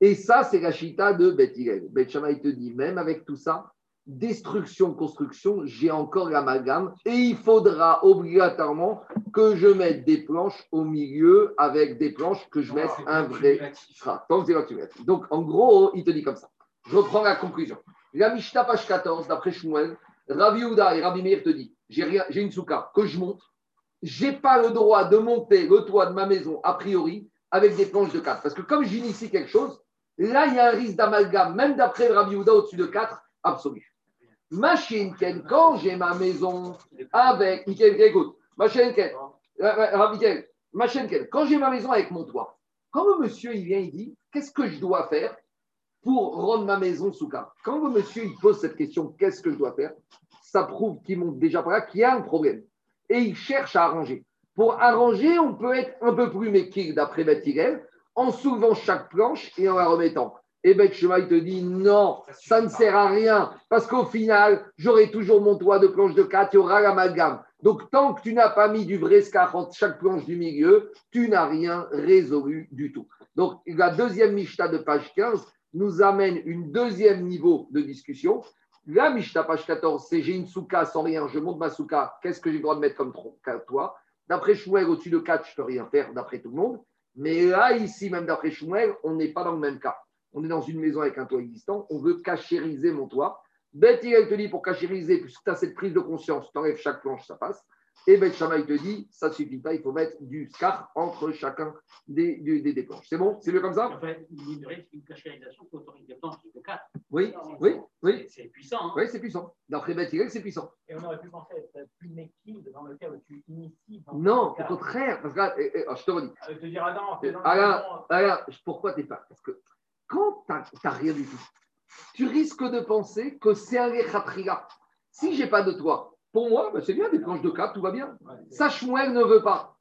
S2: Et ça, c'est la chita de Beth Hillel. Beth Shammai te dit, même avec tout ça, destruction, construction, j'ai encore l'amalgame et il faudra obligatoirement que je mette des planches au milieu avec des planches que je mette un vrai strat. Donc, mets. En gros, il te dit comme ça. Je reprends la conclusion. La Mishnah, page 14, d'après Shmuel, Rabbi Yehuda et Rabbi Meir te dit, j'ai une souka que je monte, j'ai pas le droit de monter le toit de ma maison a priori avec des planches de 4. Parce que comme j'initie quelque chose, là, il y a un risque d'amalgame, même d'après Rabbi Yehuda au-dessus de 4, absolu. Machine Ken, quand j'ai ma maison avec. Michael, écoute, Machine Ken, euh, euh, Machine Ken, quand j'ai ma maison avec mon toit, quand le monsieur il vient, il dit Qu'est-ce que je dois faire pour rendre ma maison sous cas Quand le monsieur il pose cette question Qu'est-ce que je dois faire? Ça prouve qu'il monte déjà par là qu'il y a un problème. Et il cherche à arranger. Pour arranger, on peut être un peu plus méquille d'après Beth Hillel, en soulevant chaque planche et en la remettant. Et Beth Shema, il te dit non, ça ne sert à rien, parce qu'au final, j'aurai toujours mon toit de planche de 4, il y aura l'amalgame. Donc, tant que tu n'as pas mis du vrai scar entre chaque planche du milieu, tu n'as rien résolu du tout. Donc, la deuxième Mishnah de page 15 nous amène une deuxième niveau de discussion. La Mishnah, page 14, c'est j'ai une souka sans rien, je monte ma souka, qu'est-ce que j'ai le droit de mettre comme toit? D'après Shmuel, au-dessus de 4, je ne peux rien faire, d'après tout le monde. Mais là, ici, même d'après Shmuel, on n'est pas dans le même cas. On est dans une maison avec un toit existant, on veut cachériser mon toit. Beth te dit pour cachériser, puisque tu as cette prise de conscience, tu enlèves chaque planche, ça passe. Et Beth Shammai te dit, ça ne suffit pas, il faut mettre du scar entre chacun des, des, des- des planches. C'est bon? C'est mieux comme ça?
S3: En fait, il une cachérisation qui autorise des planches de 4.
S2: Oui, oui, oui.
S3: C'est puissant. Hein
S2: Oui, c'est puissant. D'après Hillel, c'est puissant.
S3: Et on aurait pu penser être plus méquille dans le cas où tu inities.
S2: Non, au contraire. Parce que, là, eh, eh, alors, je te redis.
S3: Euh, te dire, ah non, dans
S2: Alain, pourquoi t'es pas? Parce que quand tu n'as rien du tout, tu risques de penser que c'est un rechatriga. Si j'ai pas de toit, pour moi, ben, c'est bien, des planches de cap, tout va bien. Ça, Shmuel ne veut pas.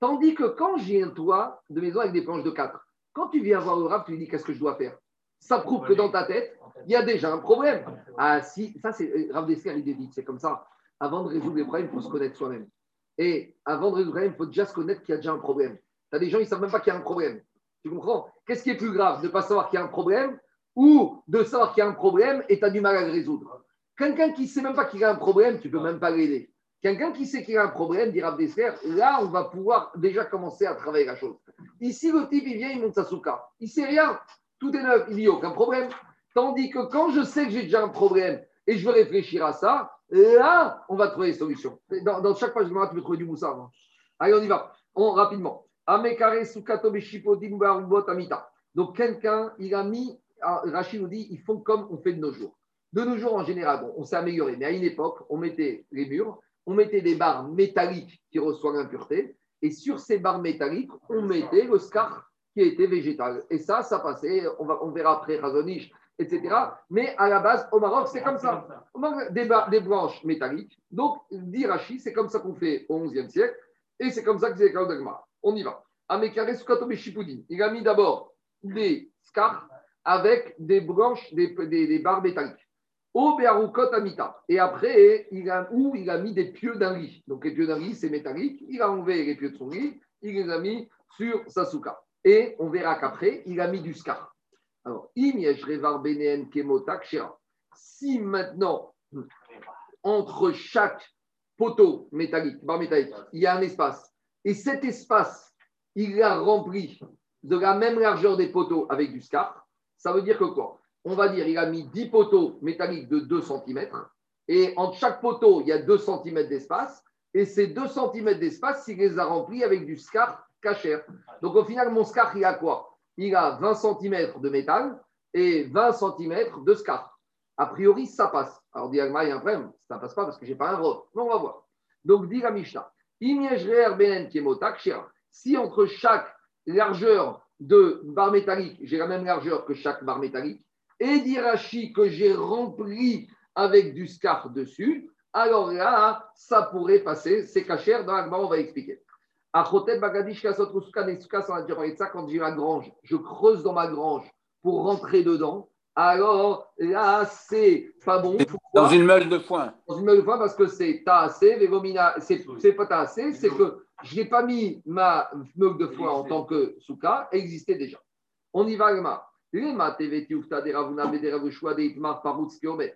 S2: Tandis que quand j'ai un toit de maison avec des planches de 4, quand tu viens voir le rap, tu lui dis qu'est-ce que je dois faire? Ça prouve que dans ta tête, il y a déjà un problème. Ah si, ça c'est Rav Dessler, il dit, c'est comme ça. Avant de résoudre les problèmes, il faut se connaître soi-même. Et avant de résoudre les problèmes, il faut déjà se connaître qu'il y a déjà un problème. Tu as des gens, ils ne savent même pas qu'il y a un problème. Tu comprends? Qu'est-ce qui est plus grave? De ne pas savoir qu'il y a un problème ou de savoir qu'il y a un problème et tu as du mal à le résoudre? Quelqu'un qui ne sait même pas qu'il y a un problème, tu ne peux même pas l'aider. Quelqu'un qui sait qu'il y a un problème, dira Dessler, là, on va pouvoir déjà commencer à travailler la chose. Ici, le type, il vient, il monte sa souka. Il ne sait rien. Tout est neuf. Il dit aucun problème. Tandis que quand je sais que j'ai déjà un problème et je veux réfléchir à ça, là, on va trouver des solutions. Dans, dans chaque page de tu peux trouver du moussard. hein. Allez, on y va. On, rapidement. Amekare sukato amita. Donc, quelqu'un, il a mis, ah, Rachid nous dit, ils font comme on fait de nos jours. De nos jours, en général, on s'est amélioré, mais à une époque, on mettait les murs, on mettait des barres métalliques qui reçoivent l'impureté, et sur ces barres métalliques, on mettait le scar qui était végétal. Et ça, ça passait, on, on verra après Razonich, etc. Mais à la base, au Maroc, c'est comme ça. Au Maroc, Des, branches métalliques. Donc, dit Rachid, c'est comme ça qu'on fait au XIe siècle, et c'est comme ça que c'est d'Agmara. On y va. Il a mis d'abord des scars avec des branches, des barres métalliques. Au Bearukot Amita. Et après, il a, où il a mis des pieux d'un lit. Donc les pieux d'un lit, c'est métallique. Il a enlevé les pieux de son lit, il les a mis sur sa souka. Et on verra qu'après, il a mis du scar. Alors. Si maintenant, entre chaque poteau métallique, barre métallique, il y a un espace, et cet espace, il l'a rempli de la même largeur des poteaux avec du scar, ça veut dire que quoi? On va dire il a mis 10 poteaux métalliques de 2 cm, et entre chaque poteau, il y a 2 cm d'espace, et ces 2 cm d'espace, il les a remplis avec du scar cachère. Donc au final, mon scar, il a quoi? Il a 20 cm de métal et 20 cm de scar. A priori, ça passe. Alors, dit Agma, il y a un problème. Ça ne passe pas parce que je n'ai pas un rod. Non, on va voir. Donc, dit la Mishnah. Si entre chaque largeur de barre métallique, j'ai la même largeur que chaque barre métallique, et d'Irachi que j'ai rempli avec du scar dessus, alors là, ça pourrait passer. C'est cachère. Dans l'Agma, on va expliquer. Achotet bagadish kasot rusuka nesuka, on a déjà parlé de ça quand j'ai ma grange. Je creuse dans ma grange pour rentrer dedans. Alors là, c'est pas bon. Pourquoi
S1: Dans une meule de foin.
S2: dans une meule de foin parce que c'est tassé, végomina, c'est c'est pas tassé, c'est que je n'ai pas mis ma meule de foin en tant que souka, elle existait déjà. On y va, Gma. Lema teveti ufta de ravuna be de ravushua de itmar parutz kiomet.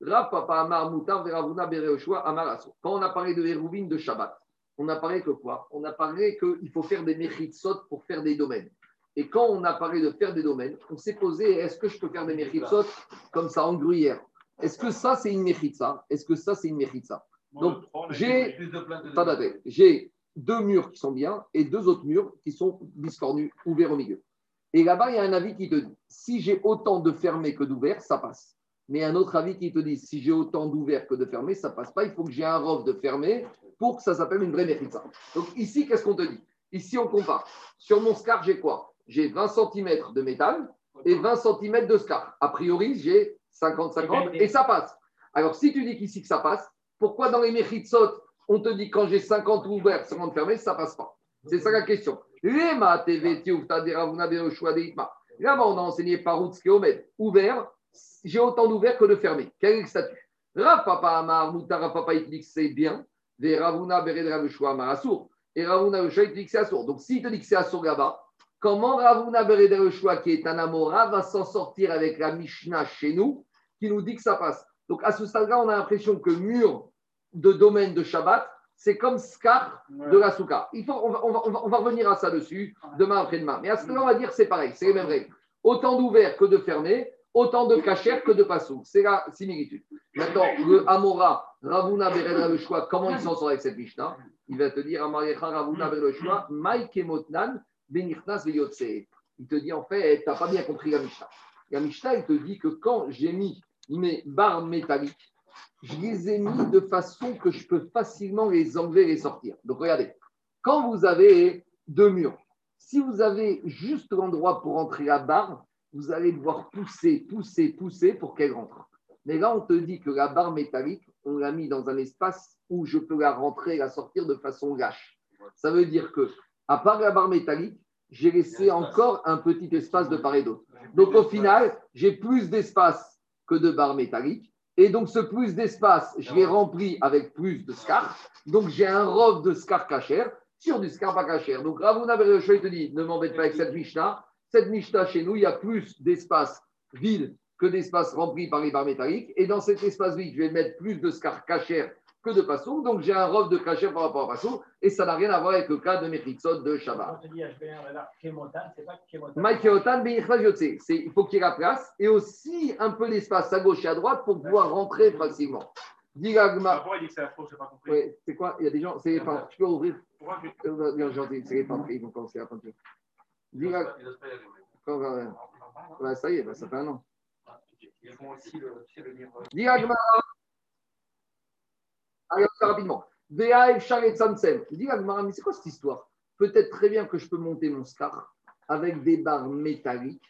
S2: Rav papa amar mutar de ravuna. Quand on a parlé de Hérouvine de Shabbat, on a parlé que quoi? On a parlé qu'il faut faire des mechitsot pour faire des domaines. Et quand on a parlé de faire des domaines, on s'est posé est-ce que je peux faire des mechitsot comme ça en gruyère? Est-ce que ça c'est une mechitsa? Est-ce que ça c'est une mechitsa? Donc, j'ai
S4: de
S2: j'ai deux murs qui sont bien et deux autres murs qui sont biscornus, ouverts au milieu. Et là-bas, il y a un avis qui te dit si j'ai autant de fermés que d'ouverts, ça passe. Mais un autre avis qui te dit si j'ai autant d'ouverts que de fermés, ça passe pas. Il faut que j'ai un rov de fermé pour que ça s'appelle une vraie mechitsa. Donc ici, qu'est-ce qu'on te dit? Ici, on compare. Sur mon scar, j'ai quoi? J'ai 20 cm de métal et 20 cm de scar. A priori, j'ai 50-50 et ça passe. Alors, si tu dis qu'ici que ça passe, pourquoi dans les mechitsot, on te dit quand j'ai 50 ouverts, 50 fermés, ça passe pas? C'est ça la question. Là-bas, on a enseigné par Omed. Ouvert, j'ai autant d'ouverts que de fermés. Quel est le statut? Rav Papa Amar, Moutara Papa, que c'est bien. Ve Ravuna Bered Amar Assour. Et Ravuna dit que c'est Assour. Donc, s'il te dit que c'est Assour là-bas, comment Ravuna Bered Ravushua, qui est un Amora, va s'en sortir avec la Mishnah chez nous, qui nous dit que ça passe Donc, à ce stade-là, on a l'impression que mur de domaine de Shabbat, c'est comme Scar de la Souka. Il faut, on, va, on, va, on, va, on va revenir à ça dessus demain après-demain. Mais à ce moment, on va dire c'est pareil, c'est les mêmes règles. Autant d'ouverts que de fermés, autant de cachères que de passou. C'est la similitude. Maintenant, le Amora, Ravuna Bered le choix, comment il s'en sort avec cette Mishnah? Il va te dire Amarecha Ravuna Bered le choix, Maïke Motnan, Benichnas Veyotse. Il te dit en fait, tu n'as pas bien compris la Mishnah. La Mishnah, il te dit que quand j'ai mis mes barres métalliques, je les ai mis de façon que je peux facilement les enlever et les sortir. Donc regardez, quand vous avez deux murs, si vous avez juste l'endroit pour entrer la barre, vous allez devoir pousser, pousser, pousser pour qu'elle rentre. Mais là, on te dit que la barre métallique, on l'a mis dans un espace où je peux la rentrer et la sortir de façon lâche. Ça veut dire que, à part la barre métallique, j'ai laissé encore un petit espace de part et d'autre. Donc au final, j'ai plus d'espace que de barres métalliques. Et donc ce plus d'espace, je l'ai rempli avec plus de scar. Donc j'ai un robe de scar cachère sur du scar pas cachère. Donc Ravuna Bereshua, il te dit, ne m'embête pas avec cette Mishnah. Cette Mishnah, chez nous, il y a plus d'espace vide que d'espace rempli par les barres métalliques. Et dans cet espace vide, je vais mettre plus de scar cachère que de Passouk. Donc j'ai un robe de cachère par rapport à Passouk. Et ça n'a rien à voir avec le cas de Mechitsot de Shabbat.
S3: Kemotan, c'est pas Kemotan.
S2: Mike Otan, C'est- Il faut qu'il y ait la place et aussi un peu l'espace à gauche et à droite pour pouvoir rentrer facilement. Dis Gagma-
S6: Pourquoi il dit que c'est afro, je n'ai pas compris.
S2: Ouais, c'est quoi? Il y a des gens, c'est les peintres. Tu peux ouvrir
S6: Pourquoi je-
S2: Euh, bien gentil, c'est les peintres, ils vont commencer à peinture. Ouais. Ouais, ça y est, bah, ça fait un an.
S7: Ils font aussi le, le
S2: on fait rapidement. VA et Samsen. Dis Gagmara, mais c'est quoi cette histoire? Peut-être très bien que je peux monter mon scar avec des barres métalliques.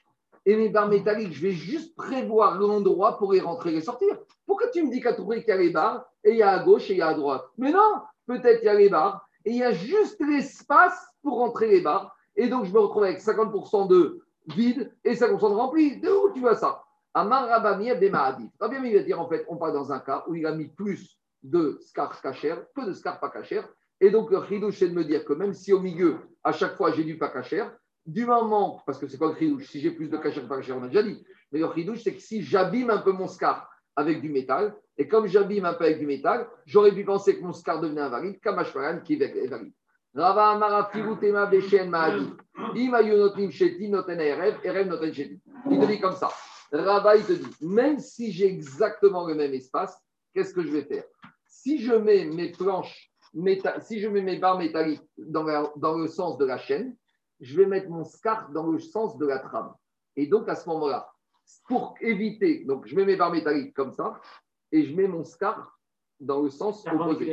S2: Et mes barres métalliques, je vais juste prévoir l'endroit pour y rentrer et sortir. Pourquoi tu me dis qu'à tout prix qu'il y a les barres et il y a à gauche et il y a à droite? Mais non, peut-être il y a les barres et il y a juste l'espace pour rentrer les barres. Et donc je me retrouve avec 50% de vide et 50% de rempli. De où tu vois ça? Amar Rabami Abdemahadi. Rabbi il va dire en fait, on parle dans un cas où il a mis plus de scar cacher que de scar pas cacher. Et donc le chidouche, c'est de me dire que même si au milieu, à chaque fois, j'ai du pas cacher, du moment, parce que c'est quoi le chidouche Si j'ai plus de cacher que pas cacher, on a déjà dit. Mais le chidouche, c'est que si j'abîme un peu mon scar avec du métal, et comme j'abîme un peu avec du métal, j'aurais pu penser que mon scar devenait invalide, Kamashparan qui est valide. Rava Amara Firutema Beshen Mahadi. Ima Yonotim Sheti Noten Erev, Erev Noten Sheti. Il te dit comme ça. Rava, il te dit, même si j'ai exactement le même espace, qu'est-ce que je vais faire? Si je mets mes planches, méta- si je mets mes barres métalliques dans, la- dans le sens de la chaîne, je vais mettre mon scar dans le sens de la trame. Et donc, à ce moment-là, pour éviter, donc je mets mes barres métalliques comme ça, et je mets mon scar dans le sens opposé.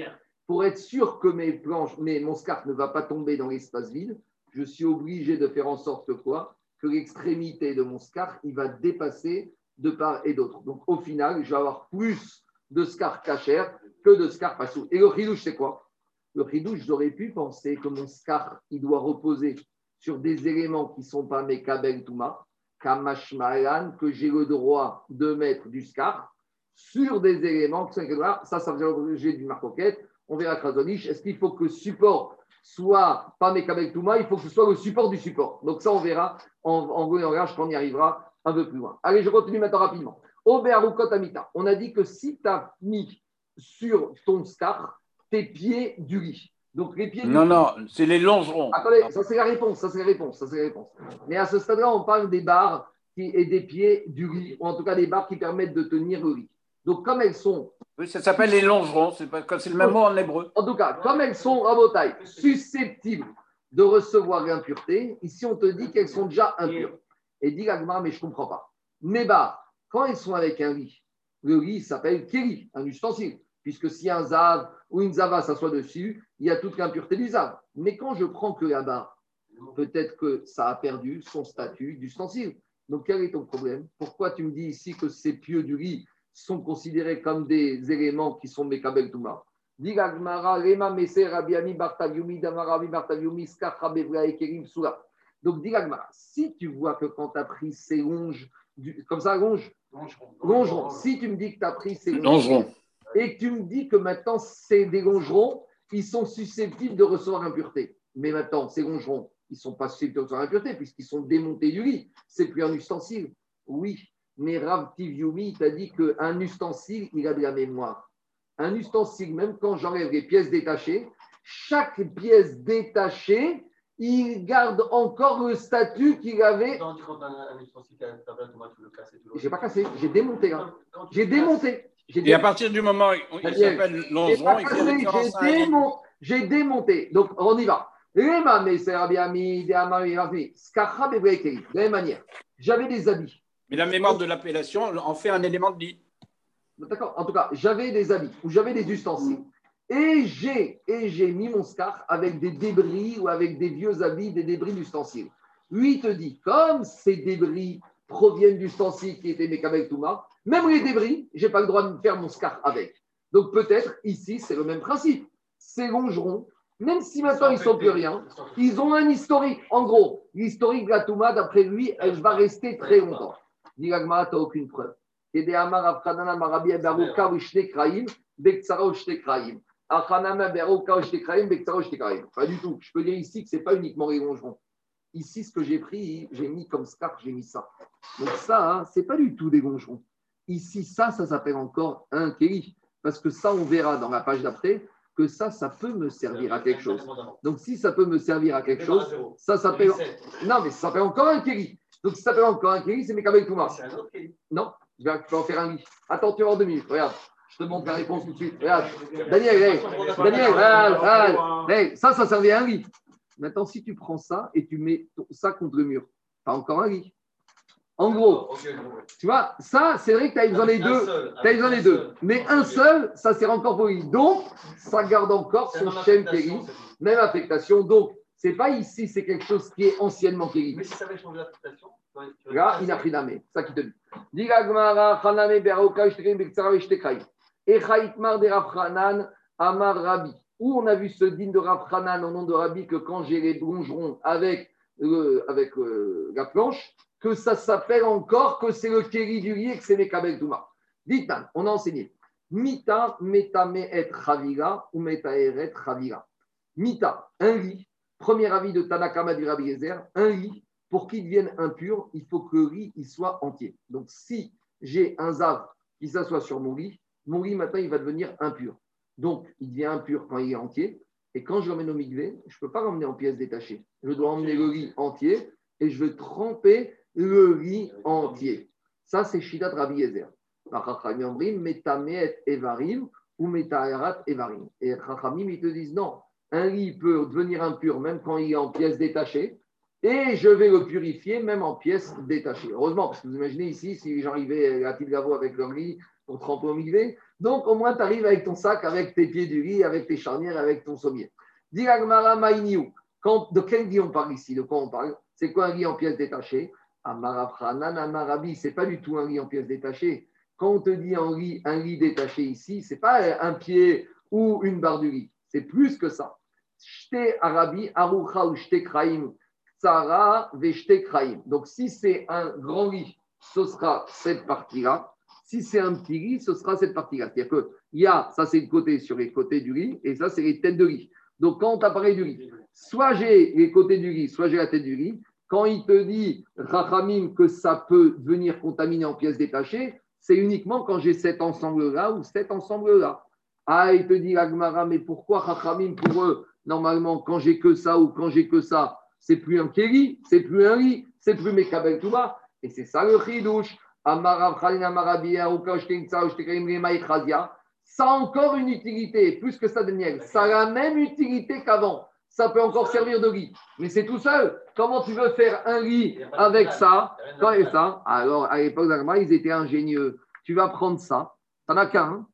S2: Pour être sûr que mes planches, mais mon scarf ne va pas tomber dans l'espace vide, je suis obligé de faire en sorte que quoi? Que l'extrémité de mon scarf, il va dépasser de part et d'autre. Donc au final, je vais avoir plus de scarf cachère que de scarf passou. Et le ridouche, c'est quoi? Le ridouche, j'aurais pu penser que mon scarf, il doit reposer sur des éléments qui ne sont pas mes kabel touma, kamashmalan, que j'ai le droit de mettre du scarf sur des éléments qui sont. Ça, ça faisait l'objet du marcoquette. On verra Krasonich. Est-ce qu'il faut que le support soit pas mes kabel touma Il faut que ce soit le support du support. Donc ça, on verra en, en langage quand on y arrivera un peu plus loin. Allez, je continue maintenant rapidement. On a dit que si tu as mis sur ton scar tes pieds du lit. Donc les pieds du
S1: Non, non, c'est les longerons.
S2: Attendez, ça c'est la réponse, ça c'est la réponse, ça c'est la réponse. Mais à ce stade-là, on parle des barres qui, et des pieds du lit, ou en tout cas des barres qui permettent de tenir le lit. Donc comme elles sont,
S1: Oui, ça s'appelle les longerons. C'est pas- c'est le même mot en hébreu.
S2: en tout cas, comme elles sont, Rabotai, susceptibles de recevoir l'impureté, ici on te dit qu'elles sont déjà impures. Et dit mais je ne comprends pas. Mes barres, quand elles sont avec un lit, le lit s'appelle keli, un ustensile, puisque si un zav ou une zava s'assoit dessus, il y a toute l'impureté du zav. Mais quand je prends que la barre, peut-être que ça a perdu son statut d'ustensile. Donc quel est ton problème? Pourquoi tu me dis ici que ces pieux du lit sont considérés comme des éléments qui sont Mekabel Touma? Donc, dit si tu vois que quand tu as pris ces longes, du- comme ça, longe, longerons, si tu me dis que tu as pris ces
S1: Longerons.
S2: et que tu me dis que maintenant, ces des longerons, ils sont susceptibles de recevoir impureté. Mais maintenant, ces longerons, ils ne sont pas susceptibles de recevoir impureté puisqu'ils sont démontés du lit. C'est plus un ustensile. Oui, mais Rav Tivyumi, t'a dit qu'un ustensile, il a de la mémoire. Un ustensile, même quand j'enlève les pièces détachées, chaque pièce détachée, il garde encore le statut qu'il avait.
S4: Quand
S2: J'ai pas cassé, j'ai démonté
S4: tu
S2: J'ai démonté.
S1: Et à partir du moment où il s'appelle longeron,
S2: j'ai démonté. Donc, on y va. De la même manière, j'avais des habits.
S1: Mais la mémoire de l'appellation en fait un élément de lit.
S2: D'accord En tout cas, j'avais des habits ou j'avais des ustensiles. Et j'ai, et j'ai mis mon scar avec des débris ou avec des vieux habits, des débris d'ustensiles. Lui, il te dit, comme ces débris proviennent d'ustensiles qui étaient mes Kabel Touma, même les débris, je n'ai pas le droit de faire mon scar avec. Donc peut-être, ici, c'est le même principe. Ces longerons, Même si maintenant ils ne sont plus rien, ils ont un historique. En gros, l'historique de la Touma, d'après lui, elle va rester très longtemps. Dit l'Agmara, tu n'as aucune preuve. Et des Amar Marabi Kraim, Bektsara Kraim. Pas du tout. Je peux dire ici que ce n'est pas uniquement les longerons. Ici, ce que j'ai pris, j'ai mis comme scarf, j'ai mis ça. Donc ça, hein, ce n'est pas du tout des longerons. Ici, ça, ça s'appelle encore un kéli. Parce que ça, on verra dans la page d'après que ça, ça peut me servir à quelque chose. Donc si ça peut me servir à quelque chose, ça s'appelle. Non, mais ça s'appelle encore un kéli. Donc si ça s'appelle encore un kéli, c'est.
S4: C'est autre Kéli.
S2: Non, je vais, en faire un lit. Attends, tu vas en deux minutes. Regarde, je te montre la réponse tout de suite. Regarde. Daniel, hey, Daniel. Hey, ça, ça servait à un lit. Maintenant, si tu prends ça et tu mets ça contre le mur, tu as encore un lit. En gros, tu vois, ça, c'est vrai que tu as besoin des deux.
S4: seul,
S2: Tu as besoin des deux. Mais un seul, ça sert encore pour lui. Donc, ça garde encore son Kéli.
S4: c'est-
S2: Même affectation. Donc, c'est pas ici, c'est quelque chose qui est anciennement Kéli.
S4: Mais si ça avait changé l'affectation,
S2: Là,
S4: pas-
S2: il a pris la main. Ça qui te dit. Ishtekrai. Echaïtmar de Rafranan, Amar Rabbi. Où on a vu ce digne de Rafranan au nom de Rabbi que quand j'ai les blongerons avec, euh, euh, la planche, que ça s'appelle encore que c'est le Kéri du lit et que c'est les Kabel Touma. Dites on a enseigné. Mita, metame et Chavira ou meta eret Chavira. Mita, un lit. Premier avis de Tanakama du Rabbi Yezer, un lit pour qu'il devienne impur, il faut que le riz il soit entier. Donc, si j'ai un zav qui s'assoit sur mon riz, mon riz maintenant il va devenir impur. Donc, il devient impur quand il est entier. Et quand je l'emmène au migvé, je ne peux pas l'emmener en pièces détachées. Je dois emmener le riz entier et je veux tremper le riz entier. Ça, c'est Shidat Rabbi Yezer. Et Chachamim, ils te disent non, un riz peut devenir impur même quand il est en pièces détachées. Et je vais le purifier même en pièces détachées. Heureusement, parce que vous imaginez ici, si j'arrivais à Tilgavo avec leur riz pour tremper au migvé, donc au moins tu arrives avec ton sac, avec tes pieds du riz, avec tes charnières, avec ton sommier. Diragmara Maïniou. De quel riz on parle ici? De quoi on parle? C'est quoi un riz en pièces détachées? Amarafranan, Amarabi, c'est pas du tout un riz en pièces détachées. Quand on te dit un riz, un riz détaché ici, c'est pas un pied ou une barre du riz. C'est plus que ça. Arabi, ou. Donc si c'est un grand riz, ce sera cette partie-là. Si c'est un petit riz, ce sera cette partie-là. C'est-à-dire qu'il y a, ça c'est le côté sur les côtés du riz, et ça c'est les têtes de riz. Donc quand on t'a parlé du riz, soit j'ai les côtés du riz, soit j'ai la tête du riz. Quand il te dit, Rachamim, que ça peut venir contaminer en pièces détachées, c'est uniquement quand j'ai cet ensemble-là ou cet ensemble-là. Ah, il te dit, Agmara, mais pourquoi Rachamim, pour eux, normalement, quand j'ai que ça ou quand j'ai que ça, c'est plus un kéli, c'est plus un riz, c'est plus mes kabel touba. Et c'est ça le chidouche. Ça a encore une utilité, plus que ça, Daniel. Ça a la même utilité qu'avant. Ça peut encore servir de riz. Mais c'est tout seul. Comment tu veux faire un riz avec ça Quand et ça Alors, à l'époque d'Agma, ils étaient ingénieux. Tu vas prendre ça, tu n'en as qu'un,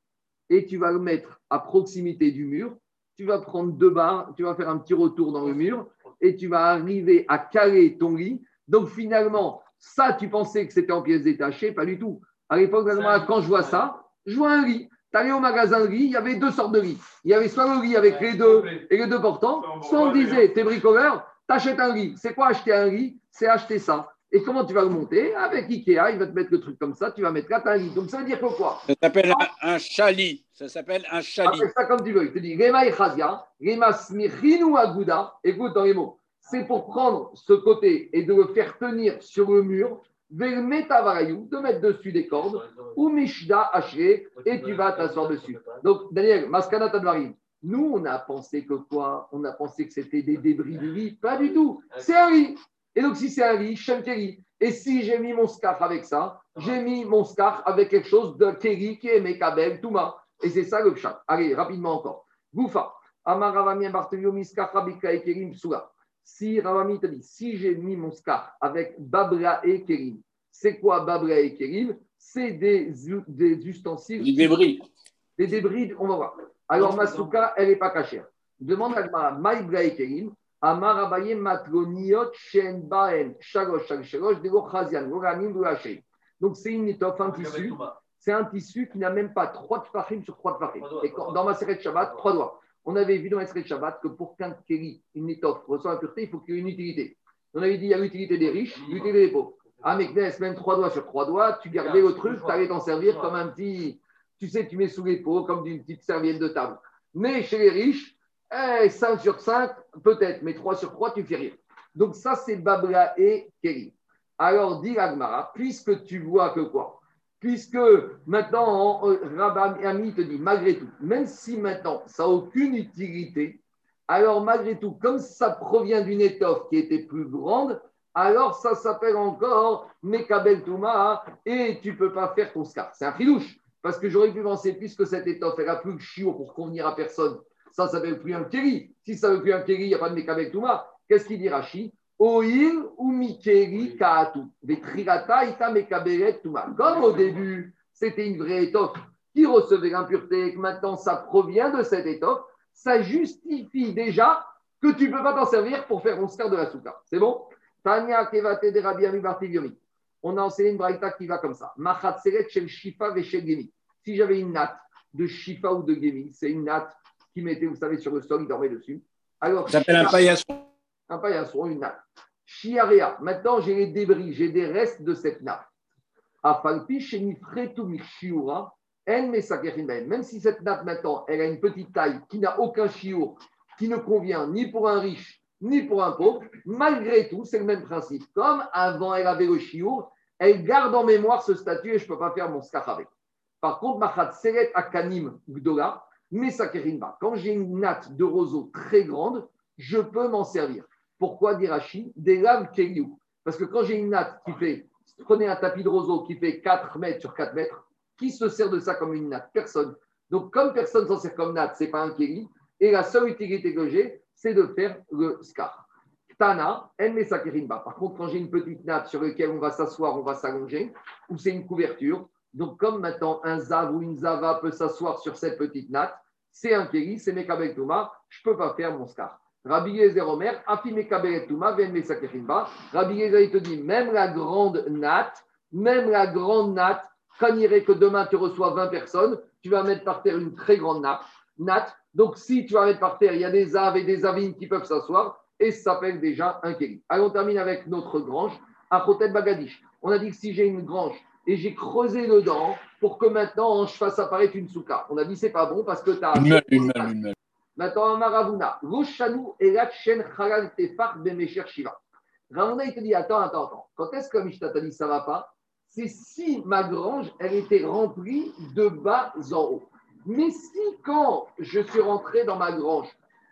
S2: et tu vas le mettre à proximité du mur. Tu vas prendre deux barres, tu vas faire un petit retour dans le mur, et tu vas arriver à caler ton riz. Donc finalement, ça, tu pensais que c'était en pièces détachées, pas du tout. À l'époque quand je vois ça, je vois un riz. Tu allais au magasin de riz, il y avait deux sortes de riz. Il y avait soit le riz avec les deux et les deux portants, soit on disait, t'es bricoleur, t'achètes un riz. C'est quoi acheter un riz? C'est acheter ça. Et comment tu vas le monter? Avec Ikea, il va te mettre le truc comme ça, tu vas mettre là, t'as un riz. Donc ça veut dire que quoi?
S1: Ça s'appelle un, un chali. Ça s'appelle un chali.
S2: Appelle ça comme tu veux. Il te dit Rema Echazia, Rema Smichinu Aguda. Écoute dans les mots. C'est pour prendre ce côté et de le faire tenir sur le mur, de mettre dessus des cordes, ou Mishda Hachré, et tu vas t'asseoir dessus. Donc, Daniel, Maskana Tadvarim, nous, on a pensé que quoi? On a pensé que c'était des débris du riz. Pas du tout. C'est un riz. Et donc, si c'est un riz. Et si j'ai mis mon scarf avec ça, j'ai mis mon scarf avec quelque chose de Keri qui est Mekabel, Touma. Et c'est ça le chat. Allez, rapidement encore. Goufa. Amaravamien Bartolomé, Scarf, Kerim, Soula. Si Ravami te dit, si j'ai mis mon scarf avec Babra et Kerim, c'est quoi Babra et Kerim? C'est des, des ustensiles.
S1: Du débris.
S2: Des débris, on va voir. Alors, Masuka, elle n'est pas cachère. Demande à Gmara, Maïbra et Kerim, Amarabaye Matroniot, Shen Baen, Shalosh, Shalosh, Dego Chazian, Goranim. Donc, c'est une étoffe, un tissu. C'est un tissu qui n'a même pas trois tfachim sur trois tfachim. Et quand- dans ma série de Shabbat, trois doigts. On avait vu dans l'Esrei Shabbat que pour qu'un kéli, une étoffe, reçoit impureté, il faut qu'il y ait une utilité. On avait dit il y a l'utilité des riches, l'utilité des pauvres. Ah, mais Kness, même trois doigts sur trois doigts, tu gardais le truc, tu allais t'en servir comme un petit, tu sais, tu mets sous les peaux, comme d'une petite serviette de table. Mais chez les riches, eh, 5 sur 5, peut-être, mais 3 sur 3, tu fais rire. Donc ça, c'est Babla et Kéli. Alors, dit Agmara, puisque tu vois que quoi? Puisque maintenant, Rabbi Ami te dit, malgré tout, même si maintenant ça n'a aucune utilité, alors malgré tout, comme ça provient d'une étoffe qui était plus grande, alors ça s'appelle encore Mekabel Touma et tu peux pas faire ton scar. C'est un filouche. Parce que j'aurais pu penser, puisque cette étoffe, elle n'a plus le chiot pour convenir à personne, ça, ne veut plus un kéri. Si ça ne veut plus un kéri, il n'y a pas de Mekabel Touma. Qu'est-ce qu'il dit Rashi Oil ou Mikeri Kaatu. Comme au début, c'était une vraie étoffe qui recevait l'impureté et que maintenant ça provient de cette étoffe, ça justifie déjà que tu ne peux pas t'en servir pour faire ton scar de la souka. C'est bon? Tania Kevate de. On a enseigné une braïta qui va comme ça. Machat Seret Shel Shifa Veshel Gemi. Si j'avais une natte de Shifa ou de Gemi, c'est une natte qui mettait, vous savez, sur le sol, il dormait dessus. Alors,
S1: Ça s'appelle un paillasson.
S2: Un paillasson, une natte. Chiarea. Maintenant, j'ai les débris, j'ai des restes de cette ben. Même si cette natte, maintenant, elle a une petite taille qui n'a aucun chiour, qui ne convient ni pour un riche, ni pour un pauvre, malgré tout, c'est le même principe. Comme avant, elle avait le chiour, elle garde en mémoire ce statut et je ne peux pas faire mon avec. Par contre, machat seret akanim gdola. Quand j'ai une natte de roseau très grande, je peux m'en servir. Pourquoi dit Rashi Des laves keliou. Parce que quand j'ai une natte qui fait, prenez un tapis de roseau qui fait 4 mètres sur 4 mètres, qui se sert de ça comme une natte? Personne. Donc, comme personne s'en sert comme natte, ce n'est pas un keli. Et la seule utilité que j'ai, c'est de faire le scar. Tana, en mesakerimba. Par contre, quand j'ai une petite natte sur laquelle on va s'asseoir, on va s'allonger, ou c'est une couverture, donc comme maintenant un zav ou une zava peut s'asseoir sur cette petite natte, c'est un keli, c'est mekabel touma, je ne peux pas faire mon scar. Rabbi Yezer Omer, afi mekabel touma, ven mesakerimba. Rabbi Yezer, il te dit, même la grande natte, même la grande natte, quand il irait que demain tu reçois 20 personnes, tu vas mettre par terre une très grande natte. natte. Donc si tu vas mettre par terre, il y a des aves et des avines qui peuvent s'asseoir, et ça s'appelle déjà un kéli. Allons, on termine avec notre grange, à Khotet Bagadish. On a dit que si j'ai une grange et j'ai creusé dedans pour que maintenant je fasse apparaître une souka, on a dit c'est pas bon parce que tu as.
S1: Une une une.
S2: Maintenant, un Maravuna. Roshanu elat shen chalal tefar bemesher shiva. Ravuna, il te dit attends, attends, attends. Quand est-ce que Mishnah t'a dit ça va pas? C'est si ma grange, elle était remplie de bas en haut. Mais si quand je suis rentré dans ma grange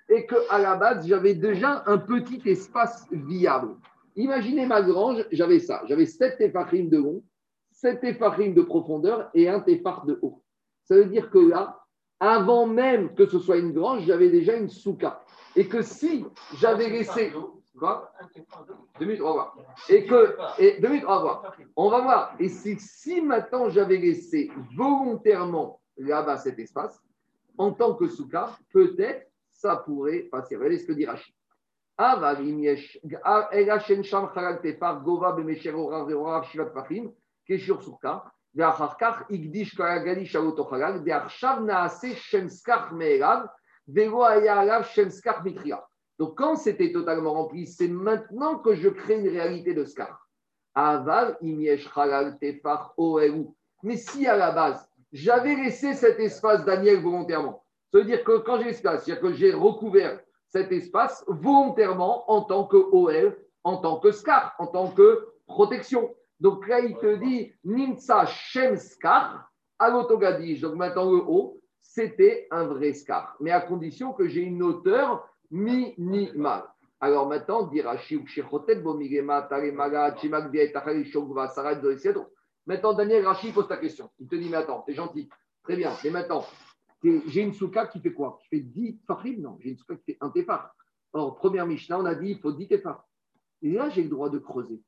S2: et que à la base j'avais déjà un petit espace viable. Imaginez ma grange, j'avais ça, j'avais 7 tefachim de long, 7 tefachim de profondeur et un tefar de haut. Ça veut dire que là, avant même que ce soit une grange, j'avais déjà une souka. Et que si j'avais laissé. Quoi Deux minutes, au revoir. Et que. Et, deux minutes, au revoir. On va voir. Et si, si maintenant j'avais laissé volontairement là-bas cet espace, en tant que souka, peut-être ça pourrait passer. Regardez ce que dit Rachid. Donc quand c'était totalement rempli, c'est maintenant que je crée une réalité de Skar. Aval, Tefar, Mais si à la base, j'avais laissé cet espace Daniel volontairement, ça veut dire que quand j'ai l'espace, c'est-à-dire que j'ai recouvert cet espace volontairement en tant que OL, en tant que Scar, en tant que protection. Donc là, il te dit Nimsa Shem Skar, à l'autogadish. Donc maintenant, le haut, c'était un vrai scar, mais à condition que j'ai une hauteur minimale. Alors maintenant. Maintenant, Daniel Rachi pose ta question. Il te dit Mais attends, t'es gentil. Très bien. Mais maintenant, j'ai une souka qui fait quoi? Qui fait 10 farim Non, j'ai une souka qui fait un tefar. Or, première Mishnah, on a dit il faut 10 tefar. Et là, j'ai le droit de creuser.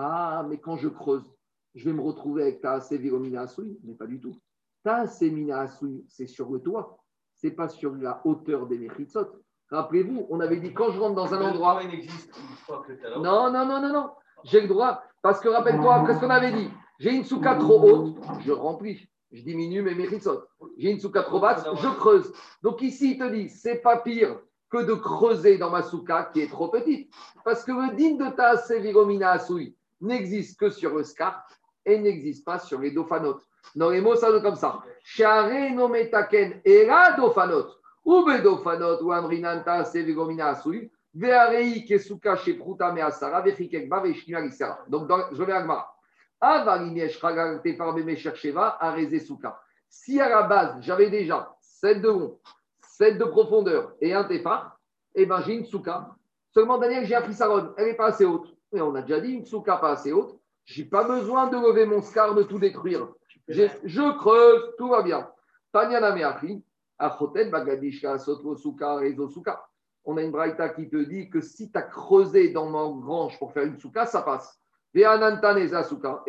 S2: Ah, mais quand je creuse, je vais me retrouver avec ta Seviromina Asui, mais pas du tout. Ta Semina Asui, c'est sur le toit, c'est pas sur la hauteur des Mechitzot. Rappelez-vous, on avait dit quand je rentre dans un endroit.
S4: Il existe que
S2: Non, non, non, non, non. J'ai le droit. Parce que rappelle-toi, qu'est-ce qu'on avait dit J'ai une souka trop haute, je remplis. je diminue mes méritsot. J'ai une souka trop basse, je creuse. Donc ici, il te dit, c'est pas pire que de creuser dans ma souka qui est trop petite. Parce que le din de ta Viromina Asui n'existe que sur le et n'existe pas sur les dofanotes. Dans les mots, ça donne comme ça. Share no metaken era dofanot. Ou bedofanot ou amrinanta se Viromina Asui. Vearei kesuka chez Pruta me asara vechikek ba veshkina gisera. Donc, dans- je vais à Gmara. Si à la base, j'avais déjà 7 de long, 7 de profondeur et un tefar, eh ben j'ai une souka. Seulement, Daniel, j'ai appris Saron, elle n'est pas assez haute. Et on a déjà dit, une souka pas assez haute. Je n'ai pas besoin de lever mon scar, de tout détruire. J'ai- Je creuse, tout va bien. Tanyana Meachri, Achotet Bagadishka. On a une braïta qui te dit que si tu as creusé dans ma grange pour faire une souka, ça passe. Et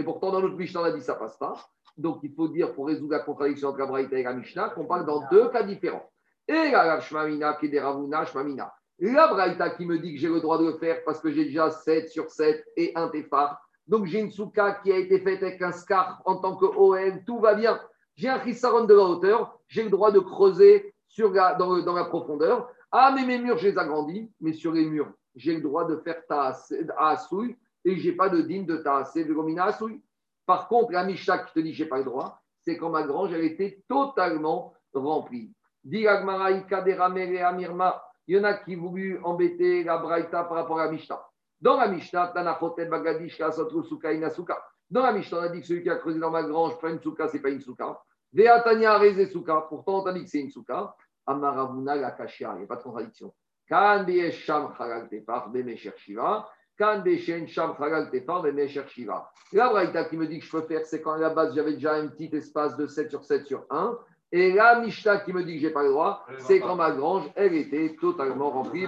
S2: pourtant, dans notre Mishnah, on a dit ça passe pas. Donc, il faut dire, pour résoudre la contradiction entre la braïta et la Mishnah, qu'on parle dans deux cas différents. Et la Shmamina, qui est des Ravuna, Shmamina. La braïta qui me dit que j'ai le droit de le faire parce que j'ai déjà 7 sur 7 et un tefar. Donc, j'ai une souka qui a été faite avec un scar en tant que OM, tout va bien. J'ai un chisaron de la hauteur, j'ai le droit de creuser dans, la profondeur. Ah, mais mes murs, je les agrandis, mais sur les murs, j'ai le droit de faire taasouille et je n'ai pas de digne de asouille. Par contre, la Mishnah qui te dit n'ai pas le droit, c'est quand ma grange, elle était totalement remplie. Dit Agmara, Ika, Deramere, Amirma. Il y en a qui voulu embêter la Braïta par rapport à la Mishnah. Dans la Mishnah, Tanachotet Bagadish, Kasotru, Souka. Dans la Mishnah, on a dit que celui qui a creusé dans ma grange, pas une souka, c'est pas une souka. Veatania Reze Souka. Pourtant, on t'a dit que c'est une souka. Amaravuna la Kashia. Il n'y a pas de contradiction. Kan Sham Halal Tefar, Bemesher Shiva. Kan Beshen Sham Halal Tefar, Bemesher Shiva. La Braïta qui me dit que je peux faire, c'est quand à la base, j'avais déjà un petit espace de 7 sur 7 sur 1. Et la Mishnah qui me dit que j'ai pas le droit, c'est quand ma grange, elle était totalement remplie.